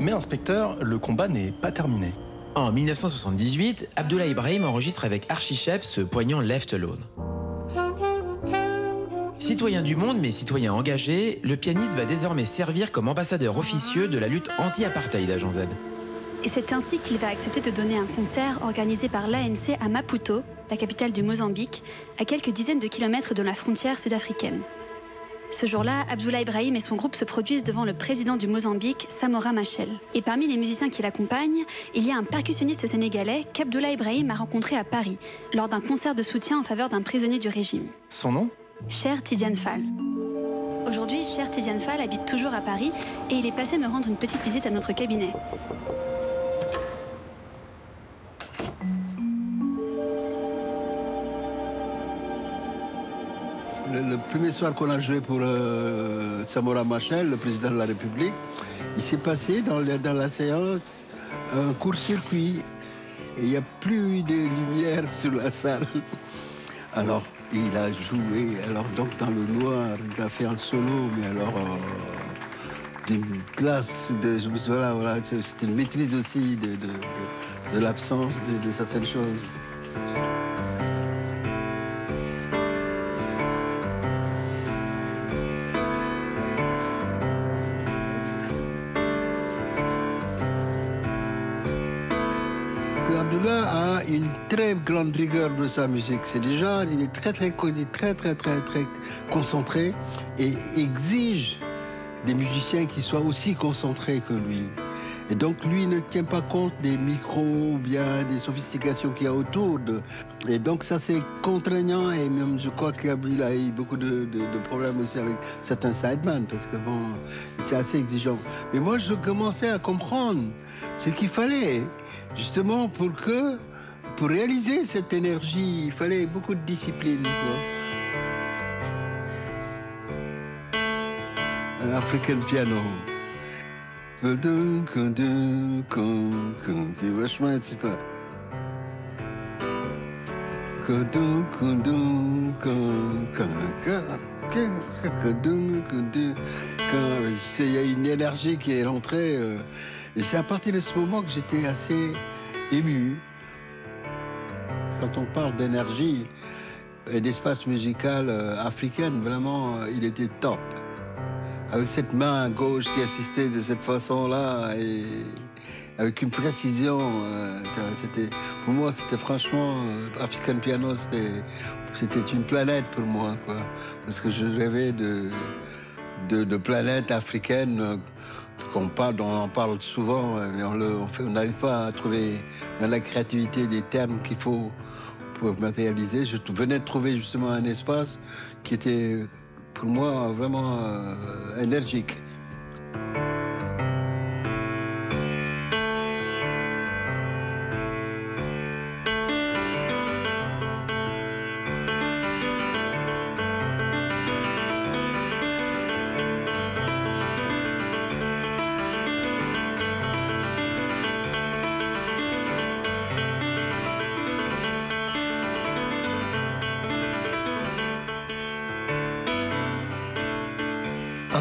Mais inspecteur, le combat n'est pas terminé. En 1978, Abdullah Ibrahim enregistre avec Archie Shepp ce poignant Left Alone. Citoyen du monde, mais citoyen engagé, le pianiste va désormais servir comme ambassadeur officieux de la lutte anti-apartheid à Jean Z. Et c'est ainsi qu'il va accepter de donner un concert organisé par l'ANC à Maputo, la capitale du Mozambique, à quelques dizaines de kilomètres de la frontière sud-africaine. Ce jour-là, Abdullah Ibrahim et son groupe se produisent devant le président du Mozambique, Samora Machel. Et parmi les musiciens qui l'accompagnent, il y a un percussionniste sénégalais qu'Abdullah Ibrahim a rencontré à Paris, lors d'un concert de soutien en faveur d'un prisonnier du régime. Son nom? Cher Tidiane Fall. Aujourd'hui, Cher Tidiane Fall habite toujours à Paris et il est passé me rendre une petite visite à notre cabinet. Le, premier soir qu'on a joué pour euh, Samora Machel, le président de la République, il s'est passé dans, la séance un court-circuit. Il n'y a plus de lumière sur la salle. Alors, il a joué, alors donc dans le noir, il a fait un solo, mais alors euh, d'une classe, de, voilà, c'était une maîtrise aussi de, l'absence de certaines choses. Une très grande rigueur de sa musique. C'est déjà, il est très très connu, très très très très concentré et exige des musiciens qui soient aussi concentrés que lui. Et donc lui ne tient pas compte des micros ou bien des sophistications qu'il y a autour de. Et donc ça c'est contraignant et même je crois qu'il a eu beaucoup de, problèmes aussi avec certains sidemen parce que bon, il était assez exigeant. Mais moi je commençais à comprendre ce qu'il fallait justement pour que pour réaliser cette énergie, il fallait beaucoup de discipline. quoi. African piano. Il y a une énergie qui est rentrée. euh, et c'est à partir de ce moment que j'étais assez ému. Quand on parle d'énergie et d'espace musical euh, africain, vraiment, euh, il était top. Avec cette main gauche qui assistait de cette façon-là et avec une précision, euh, c'était pour moi c'était franchement African Piano, c'était une planète pour moi, parce que je rêvais de de, de planète africaine. qu'on parle, on en parle souvent, mais on n'arrive pas à trouver dans la créativité des termes qu'il faut pour matérialiser. Je venais de trouver justement un espace qui était pour moi vraiment euh, énergique.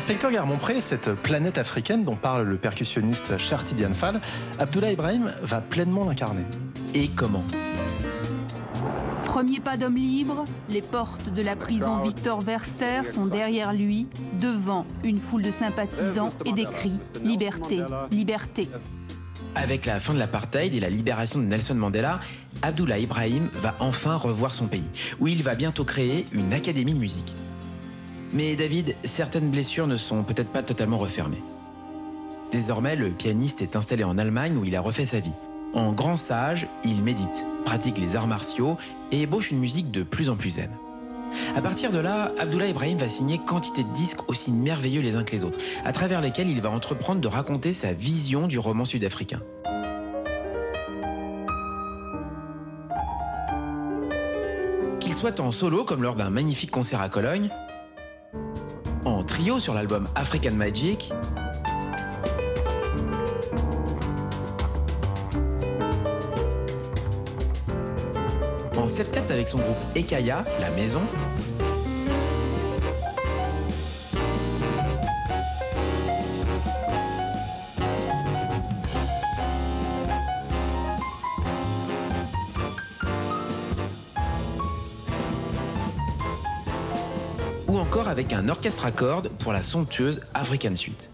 Inspecteur Garmont-Pré, cette planète africaine dont parle le percussionniste Charti Fall, Abdullah Ibrahim va pleinement l'incarner. Et comment? Premier pas d'homme libre, les portes de la prison Victor Verster sont derrière lui, devant une foule de sympathisants et des cris Liberté, liberté. Avec la fin de l'apartheid et la libération de Nelson Mandela, Abdullah Ibrahim va enfin revoir son pays, où il va bientôt créer une académie de musique. Mais David, certaines blessures ne sont peut-être pas totalement refermées. Désormais, le pianiste est installé en Allemagne où il a refait sa vie. En grand sage, il médite, pratique les arts martiaux et ébauche une musique de plus en plus zen. À partir de là, Abdullah Ibrahim va signer quantité de disques aussi merveilleux les uns que les autres, à travers lesquels il va entreprendre de raconter sa vision du roman sud-africain. Qu'il soit en solo comme lors d'un magnifique concert à Cologne, trio sur l'album African Magic, en septet avec son groupe Ekaya, La Maison, avec un orchestre à cordes pour la somptueuse African Suite.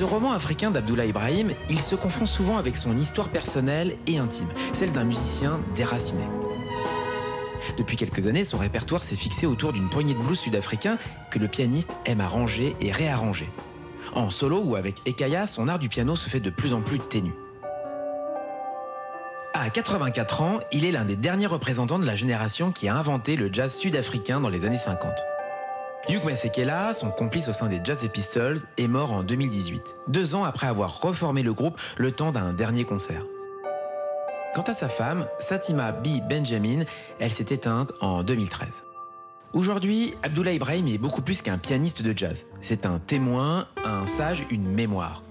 Ce roman africain d'Abdullah Ibrahim, il se confond souvent avec son histoire personnelle et intime, celle d'un musicien déraciné. Depuis quelques années, son répertoire s'est fixé autour d'une poignée de blues sud-africains que le pianiste aime arranger et réarranger. En solo ou avec Ekaya, son art du piano se fait de plus en plus ténu. À 84 ans, il est l'un des derniers représentants de la génération qui a inventé le jazz sud-africain dans les années 50. Hugh Masekela, son complice au sein des Jazz Pistols, est mort en 2018, deux ans après avoir reformé le groupe le temps d'un dernier concert. Quant à sa femme, Satima B. Benjamin, elle s'est éteinte en 2013. Aujourd'hui, Abdullah Ibrahim est beaucoup plus qu'un pianiste de jazz. C'est un témoin, un sage, une mémoire.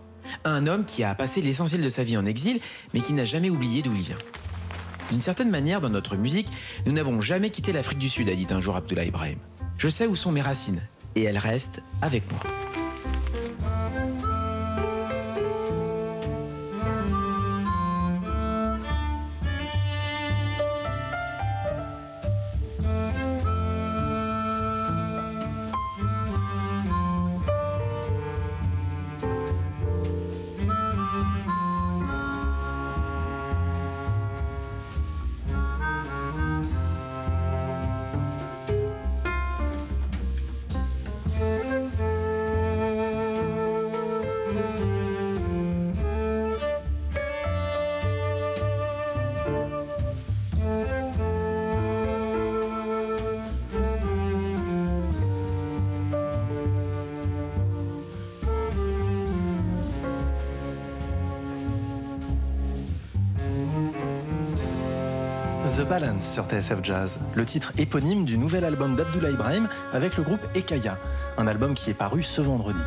Un homme qui a passé l'essentiel de sa vie en exil, mais qui n'a jamais oublié d'où il vient. D'une certaine manière, dans notre musique, nous n'avons jamais quitté l'Afrique du Sud, a dit un jour Abdullah Ibrahim. Je sais où sont mes racines, et elles restent avec moi. Balance sur TSF Jazz, le titre éponyme du nouvel album d'Abdullah Ibrahim avec le groupe Ekaya, un album qui est paru ce vendredi.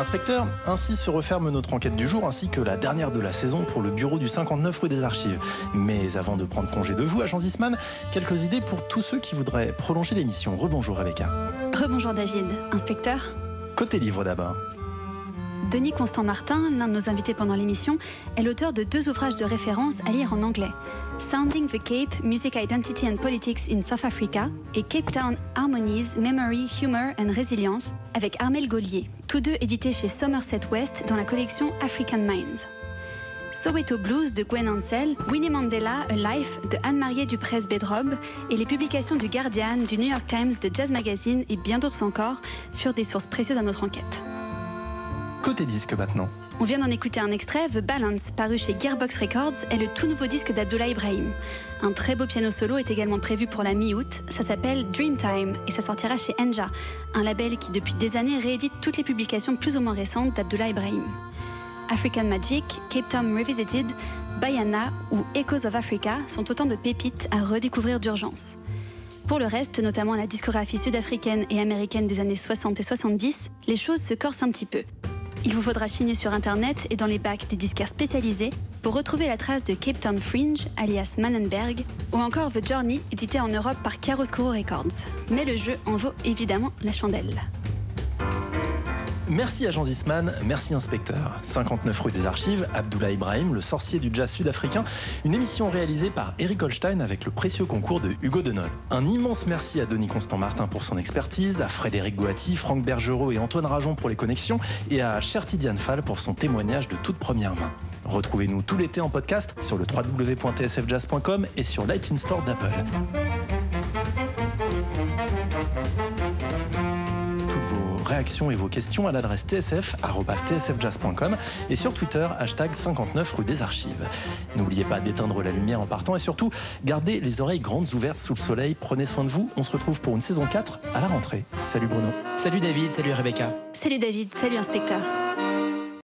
Inspecteur, ainsi se referme notre enquête du jour ainsi que la dernière de la saison pour le bureau du 59 rue des Archives. Mais avant de prendre congé de vous, agent Zisman, quelques idées pour tous ceux qui voudraient prolonger l'émission. Rebonjour Rebecca. Rebonjour David. Inspecteur? Côté livre d'abord. Denis Constant Martin, l'un de nos invités pendant l'émission, est l'auteur de deux ouvrages de référence à lire en anglais. Sounding the Cape, Music Identity and Politics in South Africa et Cape Town Harmonies, Memory, Humor and Resilience avec Armel Gaulier, tous deux édités chez Somerset West dans la collection African Minds. Soweto Blues de Gwen Ansell, Winnie Mandela, A Life de Anne-Marie Duprez Bedrobe et les publications du Guardian, du New York Times, de Jazz Magazine et bien d'autres encore furent des sources précieuses à notre enquête. Côté disque maintenant. On vient d'en écouter un extrait, The Balance, paru chez Gearbox Records, est le tout nouveau disque d'Abdullah Ibrahim. Un très beau piano solo est également prévu pour la mi-août. Ça s'appelle Dreamtime et ça sortira chez Enja, un label qui depuis des années réédite toutes les publications plus ou moins récentes d'Abdullah Ibrahim. African Magic, Cape Town Revisited, Bayana ou Echoes of Africa sont autant de pépites à redécouvrir d'urgence. Pour le reste, notamment la discographie sud-africaine et américaine des années 60 et 70, les choses se corsent un petit peu. Il vous faudra chiner sur internet et dans les bacs des disquaires spécialisés pour retrouver la trace de Cape Town Fringe, alias Mannenberg, ou encore The Journey, édité en Europe par Chiaroscuro Records. Mais le jeu en vaut évidemment la chandelle. Merci agent Zisman, merci inspecteur. 59 rue des Archives, Abdullah Ibrahim, le sorcier du jazz sud-africain, une émission réalisée par Eric Holstein avec le précieux concours de Hugo Denol. Un immense merci à Denis Constant Martin pour son expertise, à Frédéric Goati, Franck Bergerot et Antoine Rajon pour les connexions, et à Cherti Diane Fall pour son témoignage de toute première main. Retrouvez-nous tout l'été en podcast sur le www.tsfjazz.com et sur l'iTunes Store d'Apple. Réactions et vos questions à l'adresse tsf.tsfjazz.com et sur Twitter, hashtag 59 rue des Archives. N'oubliez pas d'éteindre la lumière en partant et surtout, gardez les oreilles grandes ouvertes sous le soleil. Prenez soin de vous. On se retrouve pour une saison 4 à la rentrée. Salut Bruno. Salut David, salut Rebecca. Salut David, salut inspecteur.